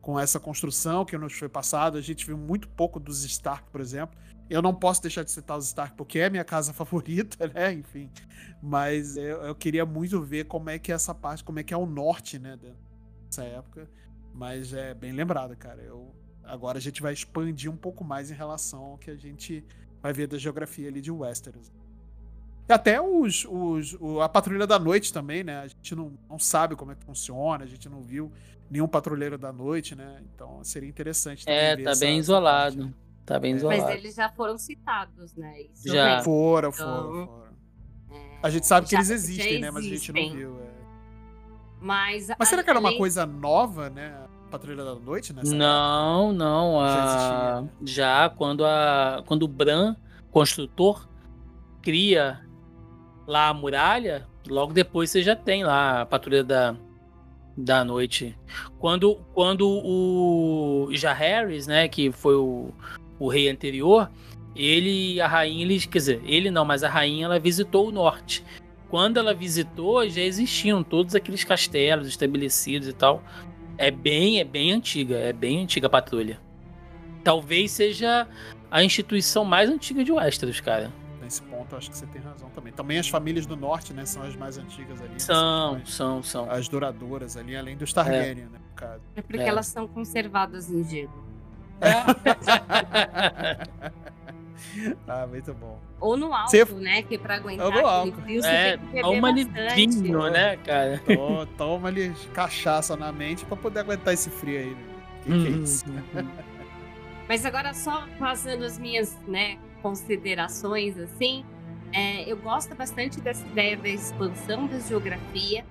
com essa construção que nos foi passado. A gente viu muito pouco dos Stark, por exemplo. Eu não posso deixar de citar os Stark porque é minha casa favorita, né? Enfim. Mas eu, eu queria muito ver como é que é essa parte, como é que é o norte, né? Dessa época. Mas é bem lembrado, cara. Eu, agora a gente vai expandir um pouco mais em relação ao que a gente vai ver da geografia ali de Westeros. E até os, os, o- a Patrulha da Noite também, né? A gente não, não sabe como é que funciona, a gente não viu nenhum Patrulheiro da Noite, né? Então seria interessante também É, ver tá essa- bem essa isolado. parte, né? Tá bem É. isolado. Mas eles já foram citados, né? Isso Já. vem. Foram, Então, foram, foram. É, A gente sabe que eles existem, né? Mas a gente não viu. é. Mas, Mas será que era uma coisa nova, né? Patrulha da Noite, nessa época? Não, não. Já a- né? já quando, a, quando o Bran, construtor, cria lá a muralha, logo depois você já tem lá a patrulha da, da noite. Quando, quando o Jaehaerys, né, que foi o, o rei anterior, ele a rainha, eles, quer dizer, ele não, mas a rainha ela visitou o norte. Quando ela visitou, já existiam todos aqueles castelos estabelecidos e tal. É bem, é bem antiga, é bem antiga a patrulha. Talvez seja a instituição mais antiga de Westeros, cara. Nesse ponto, eu acho que você tem razão também. Também as famílias do norte, né? São as mais antigas ali. São, as, são, são. as duradouras ali, além dos Targaryen, né? No caso. É porque É. elas são conservadas em gelo. Ah, muito bom. Ou no alto, Você- né? Que pra aguentar Ou no álcool. frio, você É, tem que toma vinho, né, cara? Toma ali cachaça na mente pra poder aguentar esse frio aí. né? Que, que é Uhum. isso? Mas agora só fazendo as minhas, né, considerações assim, é, eu gosto bastante dessa ideia da expansão da geografia,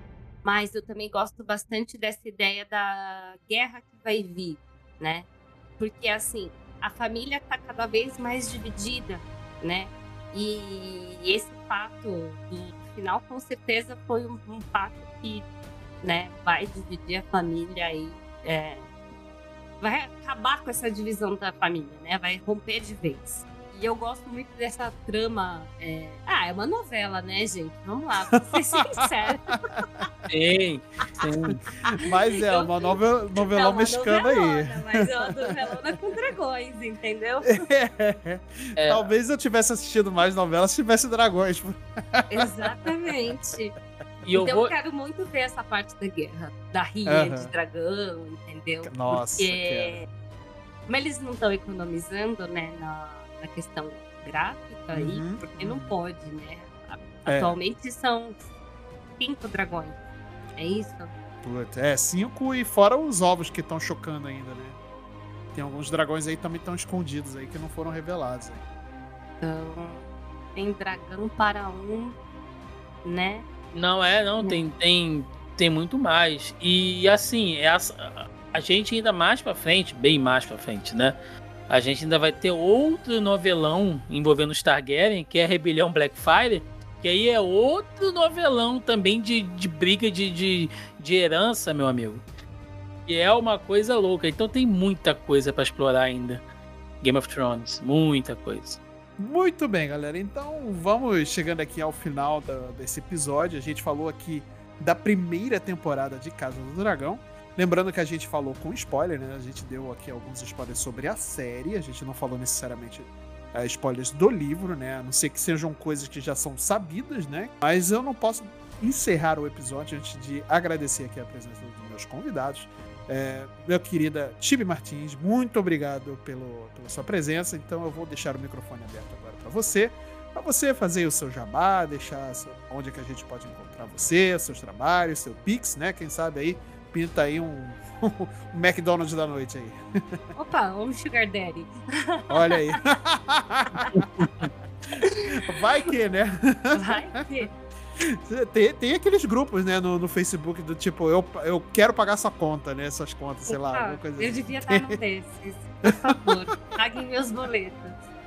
mas eu também gosto bastante dessa ideia da guerra que vai vir, né? Porque assim, a família tá cada vez mais dividida, né? E esse fato do final com certeza foi um, um fato que, né, vai dividir a família aí. É, vai acabar com essa divisão da família, né? Vai romper de vez. E eu gosto muito dessa trama. é, Ah, é uma novela, né, gente? Vamos lá, pra ser sincero. Sim, sim. Mas é, uma novelão É uma mexicana aí. Mas é uma novelona com dragões, entendeu? É, Talvez eu tivesse assistido mais novelas se tivesse dragões. Exatamente. e eu então vou. eu quero muito ver essa parte da guerra, da rinha Aham. de dragão, entendeu? Nossa, Porque como eles não estão economizando, né, na, na questão gráfica aí, Uhum, porque não pode, né? É. Atualmente são cinco dragões. É isso? Putz, é, cinco e fora os ovos que estão chocando ainda, né? Tem alguns dragões aí que também estão escondidos aí que não foram revelados. aí. Então, tem dragão para um, né? Não é, não, tem, tem, tem muito mais. E assim, essa, a gente ainda mais pra frente, bem mais pra frente, né? A gente ainda vai ter outro novelão envolvendo os Targaryen, que é a Rebelião Blackfire, que aí é outro novelão também de, de briga de, de, de herança, meu amigo. Que é uma coisa louca. Então tem muita coisa pra explorar ainda. Game of Thrones, muita coisa. Muito bem, galera. Então vamos chegando aqui ao final da- desse episódio. A gente falou aqui da primeira temporada de Casa do Dragão. Lembrando que a gente falou com spoiler, né? A gente deu aqui alguns spoilers sobre a série. A gente não falou necessariamente eh, spoilers do livro, né? A não ser que sejam coisas que já são sabidas, né? Mas eu não posso encerrar o episódio antes de agradecer aqui a presença dos meus convidados. É, meu querida Tibi Martins, muito obrigado pelo, pela sua presença. Então eu vou deixar o microfone aberto agora para você, para você fazer o seu jabá, deixar onde é que a gente pode encontrar você, seus trabalhos, seu Pix, né? Quem sabe aí pinta aí um, um McDonald's da noite aí. Opa, um Sugar Daddy. Olha aí. Vai que, né? Vai ter. Tem, tem aqueles grupos, né, no, no Facebook do tipo, eu, eu quero pagar sua conta, né? Suas contas, sei lá, Opa, alguma coisa eu assim. devia estar num desses. Por favor, paguem meus boletos.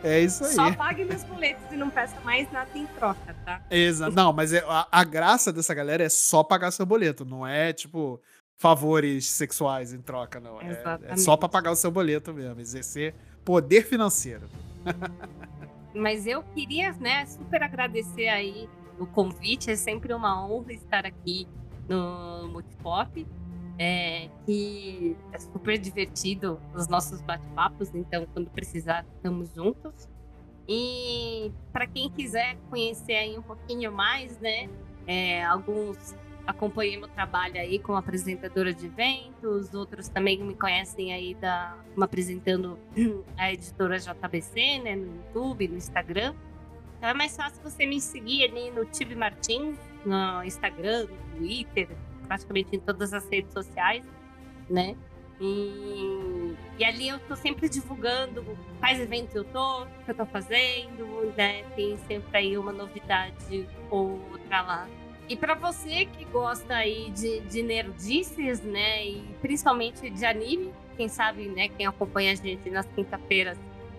É isso aí. Só paguem meus boletos e não peça mais nada em troca, tá? Exa não, mas é- a, a graça dessa galera é só pagar seu boleto, não é tipo favores sexuais em troca, não. É, é só pra pagar o seu boleto mesmo, exercer poder financeiro. Mas eu queria, né, super agradecer aí o convite. É sempre uma honra estar aqui no Multipop. É, que é super divertido os nossos bate-papos, então quando precisar, estamos juntos. E para quem quiser conhecer aí um pouquinho mais, né, é, alguns acompanhei meu trabalho aí como apresentadora de eventos, outros também me conhecem aí da como apresentando a editora JBC, né, no YouTube, no Instagram. Então é mais fácil você me seguir ali no Tibi Martins, no Instagram, no Twitter, praticamente em todas as redes sociais, né? E, e ali eu tô sempre divulgando quais eventos eu tô, o que eu tô fazendo, né? Tem sempre aí uma novidade ou outra lá. E para você que gosta aí de, de nerdices, né? E principalmente de anime, quem sabe, né? Quem acompanha a gente nas quinta-feiras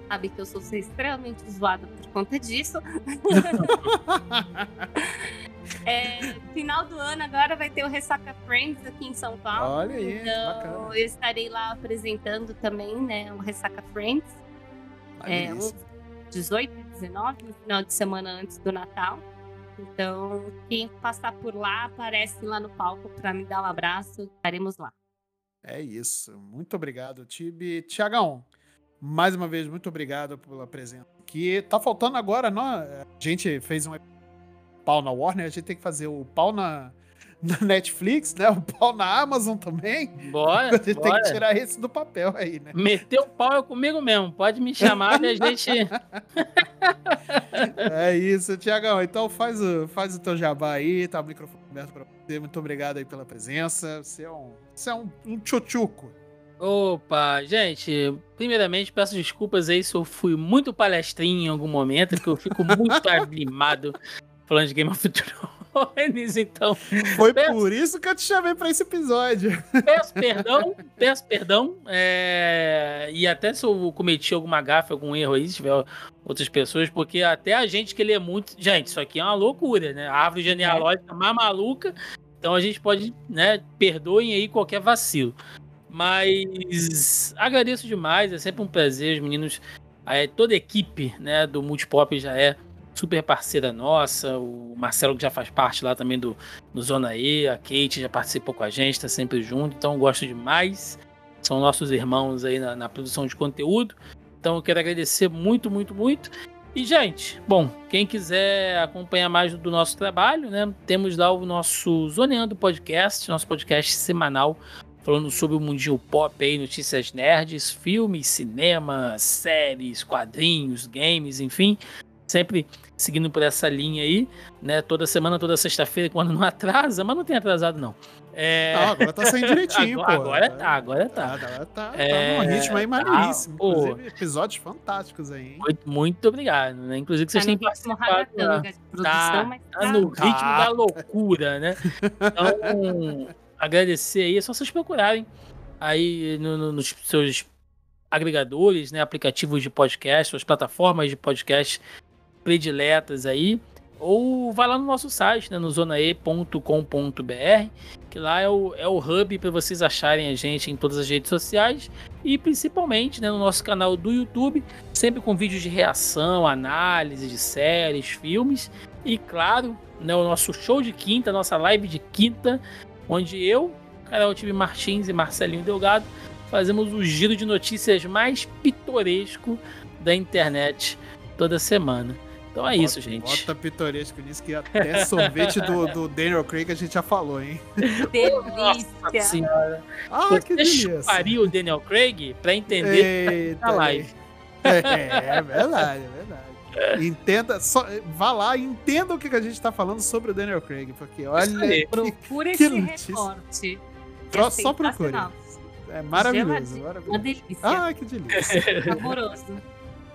sabe que eu sou extremamente zoada por conta disso. É, final do ano agora vai ter o Ressaca Friends aqui em São Paulo. Olha aí, então bacana. eu estarei lá apresentando também, né, o Ressaca Friends. É, Maneiríssimo. uns 18, 19, no final de semana antes do Natal. Então, quem passar por lá, aparece lá no palco para me dar um abraço. Estaremos lá. É isso. Muito obrigado, Tibi. Tiagão, mais uma vez, muito obrigado pela presença aqui. Tá faltando agora, não? A gente fez um pau na Warner, a gente tem que fazer o pau na, na Netflix, né? O pau na Amazon também. Bora, A gente tem que tirar esse do papel aí, né? Meteu o pau é comigo mesmo. Pode me chamar que a gente. É isso, Tiagão. Então faz o, faz o teu jabá aí, tá o microfone aberto pra você. Muito obrigado aí pela presença. Você é um, você é um, um tchutchuco. Opa, gente, primeiramente peço desculpas aí se eu fui muito palestrinho em algum momento, porque eu fico muito animado falando de Game of Thrones, então Foi Peço- por isso que eu te chamei pra esse episódio. peço perdão, peço perdão, é, e até se eu cometi alguma gafe, algum erro aí, se tiver outras pessoas, porque até a gente que lê muito, gente, isso aqui é uma loucura, né? A árvore genealógica mais maluca, então a gente pode, né, perdoem aí qualquer vacilo. Mas agradeço demais, é sempre um prazer, os meninos, é, toda a equipe né, do Multipop já é super parceira nossa, o Marcelo que já faz parte lá também do, do Zona E, a Kate já participou com a gente, tá sempre junto, então gosto demais. São nossos irmãos aí na, na produção de conteúdo. Então eu quero agradecer muito, muito, muito. E, gente, bom, quem quiser acompanhar mais do nosso trabalho, né? Temos lá o nosso Zoneando Podcast, nosso podcast semanal falando sobre o mundinho pop aí, notícias nerds, filmes, cinema, séries, quadrinhos, games, enfim. Sempre seguindo por essa linha aí, né? Toda semana, toda sexta-feira, quando não atrasa, mas não tem atrasado, não. É... Não, agora tá saindo direitinho, agora, pô. Agora tá, agora tá. Agora tá, É, tá num ritmo aí tá, maneiríssimo. pô. Inclusive, episódios fantásticos aí, hein? Muito, muito obrigado, né? Inclusive Tá vocês no têm participado. de produção, mas Tá tá. no Tá. ritmo da loucura, né? Então, agradecer aí, é só vocês procurarem aí no- no- nos seus agregadores, né? Aplicativos de podcast, suas plataformas de podcast prediletas aí. Ou vai lá no nosso site, né, no zonae.com.br, que lá é o, é o hub para vocês acharem a gente em todas as redes sociais e principalmente né, no nosso canal do YouTube, sempre com vídeos de reação, análise de séries, filmes e, claro, né, o nosso show de quinta, nossa live de quinta, onde eu, Carol Tive Martins e Marcelinho Delgado fazemos o giro de notícias mais pitoresco da internet toda semana. Então é isso, Bota- gente. Bota pitoresco nisso que até sorvete do, do Daniel Craig a gente já falou, hein? Delícia. Senhora, Ah, que delícia. chuparia o Daniel Craig pra entender Eita, na live. É, é verdade, é verdade. Entenda, só, vá lá e entenda o que a gente tá falando sobre o Daniel Craig, porque olha, Isso aí. que, Procura que esse notícia. recorte. Tro- É só procure. É maravilhoso, maravilhoso. Uma delícia. Ah, que delícia. Saboroso.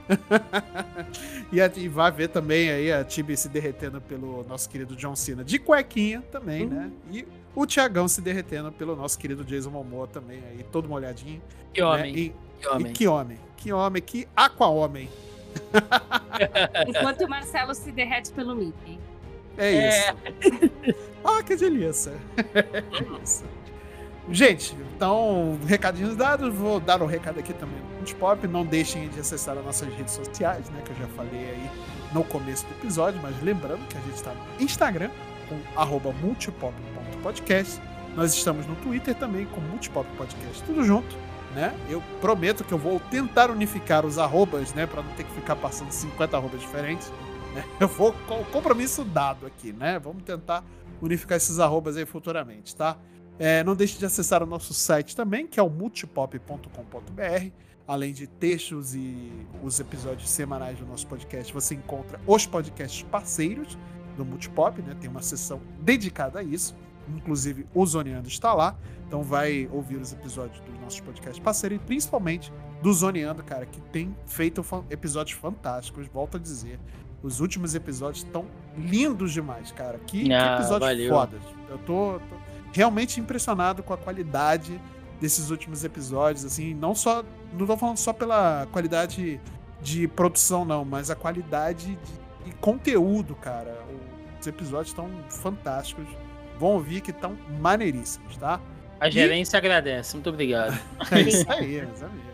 e, a- e vai ver também aí a Tibi se derretendo pelo nosso querido John Cena de cuequinha também, né? E o Tiagão se derretendo pelo nosso querido Jason Momoa também aí, todo molhadinho. Que né? homem, E, que homem. e que homem, que homem, que aqua-homem. Enquanto o Marcelo se derrete pelo Mickey. É isso. ah, que delícia. É isso. Gente, então, recadinhos dados, vou dar um recado aqui também no Multipop. Não deixem de acessar as nossas redes sociais, né? Que eu já falei aí no começo do episódio, mas lembrando que a gente está no Instagram com multipop.podcast. Nós estamos no Twitter também com Multipop Podcast, tudo junto, né? Eu prometo que eu vou tentar unificar os arrobas, né? Para não ter que ficar passando 50 arrobas diferentes. né? Eu vou com compromisso dado aqui, né? Vamos tentar unificar esses arrobas aí futuramente, tá? É, não deixe de acessar o nosso site também, que é o multipop.com.br. Além de textos e os episódios semanais do nosso podcast, você encontra os podcasts parceiros do Multipop, né? Tem uma seção dedicada a isso. Inclusive, o Zoneando está lá. Então vai ouvir os episódios dos nossos podcasts parceiros e principalmente do Zoneando, cara, que tem feito episódios fantásticos, volto a dizer. Os últimos episódios estão lindos demais, cara. Que, que Ah, episódios valeu. fodas. Eu tô, tô realmente impressionado com a qualidade desses últimos episódios, assim, não só, não tô falando só pela qualidade de produção não, mas a qualidade de, de conteúdo, cara. Os episódios estão fantásticos. Vão ouvir que estão maneiríssimos, tá? A gerência agradece. Muito obrigado. É isso aí, meus amigos.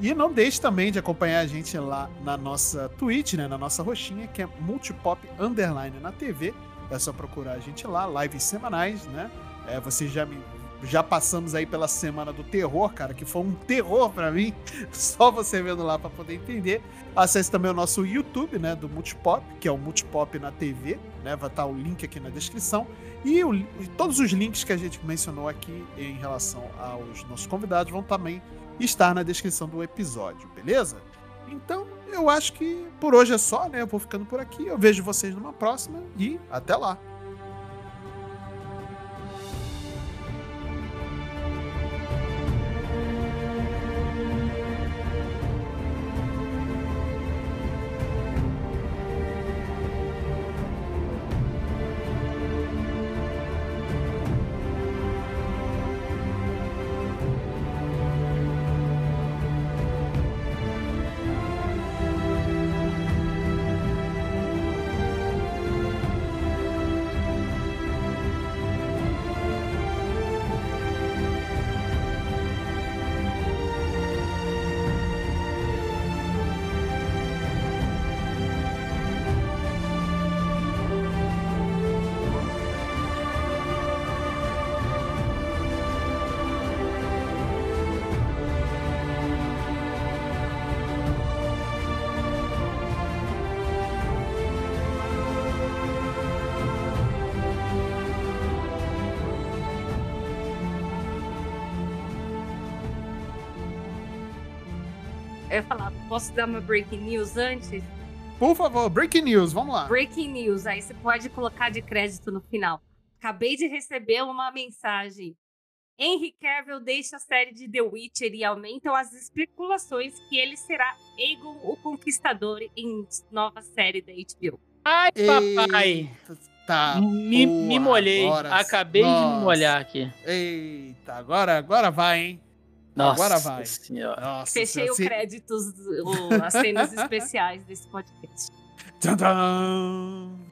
E não deixe também de acompanhar a gente lá na nossa Twitch, né? Na nossa roxinha, que é Multipop Underline na TV. É só procurar a gente lá, lives semanais, né? É, vocês já me. Já passamos aí pela semana do terror, cara, que foi um terror pra mim. Só você vendo lá pra poder entender. Acesse também o nosso YouTube, né, do Multipop, que é o Multipop na TV, né? Vai estar o link aqui na descrição. E, o- e todos os links que a gente mencionou aqui em relação aos nossos convidados vão também estar na descrição do episódio, beleza? Então, eu acho que por hoje é só, né? Eu vou ficando por aqui. Eu vejo vocês numa próxima e até lá. Eu falar, posso dar uma breaking news antes? Por favor, breaking news, vamos lá. Breaking news, aí você pode colocar de crédito no final. Acabei de receber uma mensagem. Henry Cavill deixa a série de The Witcher e aumentam as especulações que ele será Aegon o Conquistador em nova série da HBO. Ai, papai. Eita, tá, me, porra, me molhei. agora- Acabei de Nossa. me molhar aqui. Eita, agora, agora vai, hein? Nossa Agora vai. senhora. Nossa, Fechei senhora, os créditos, o- as cenas especiais desse podcast. Tchan.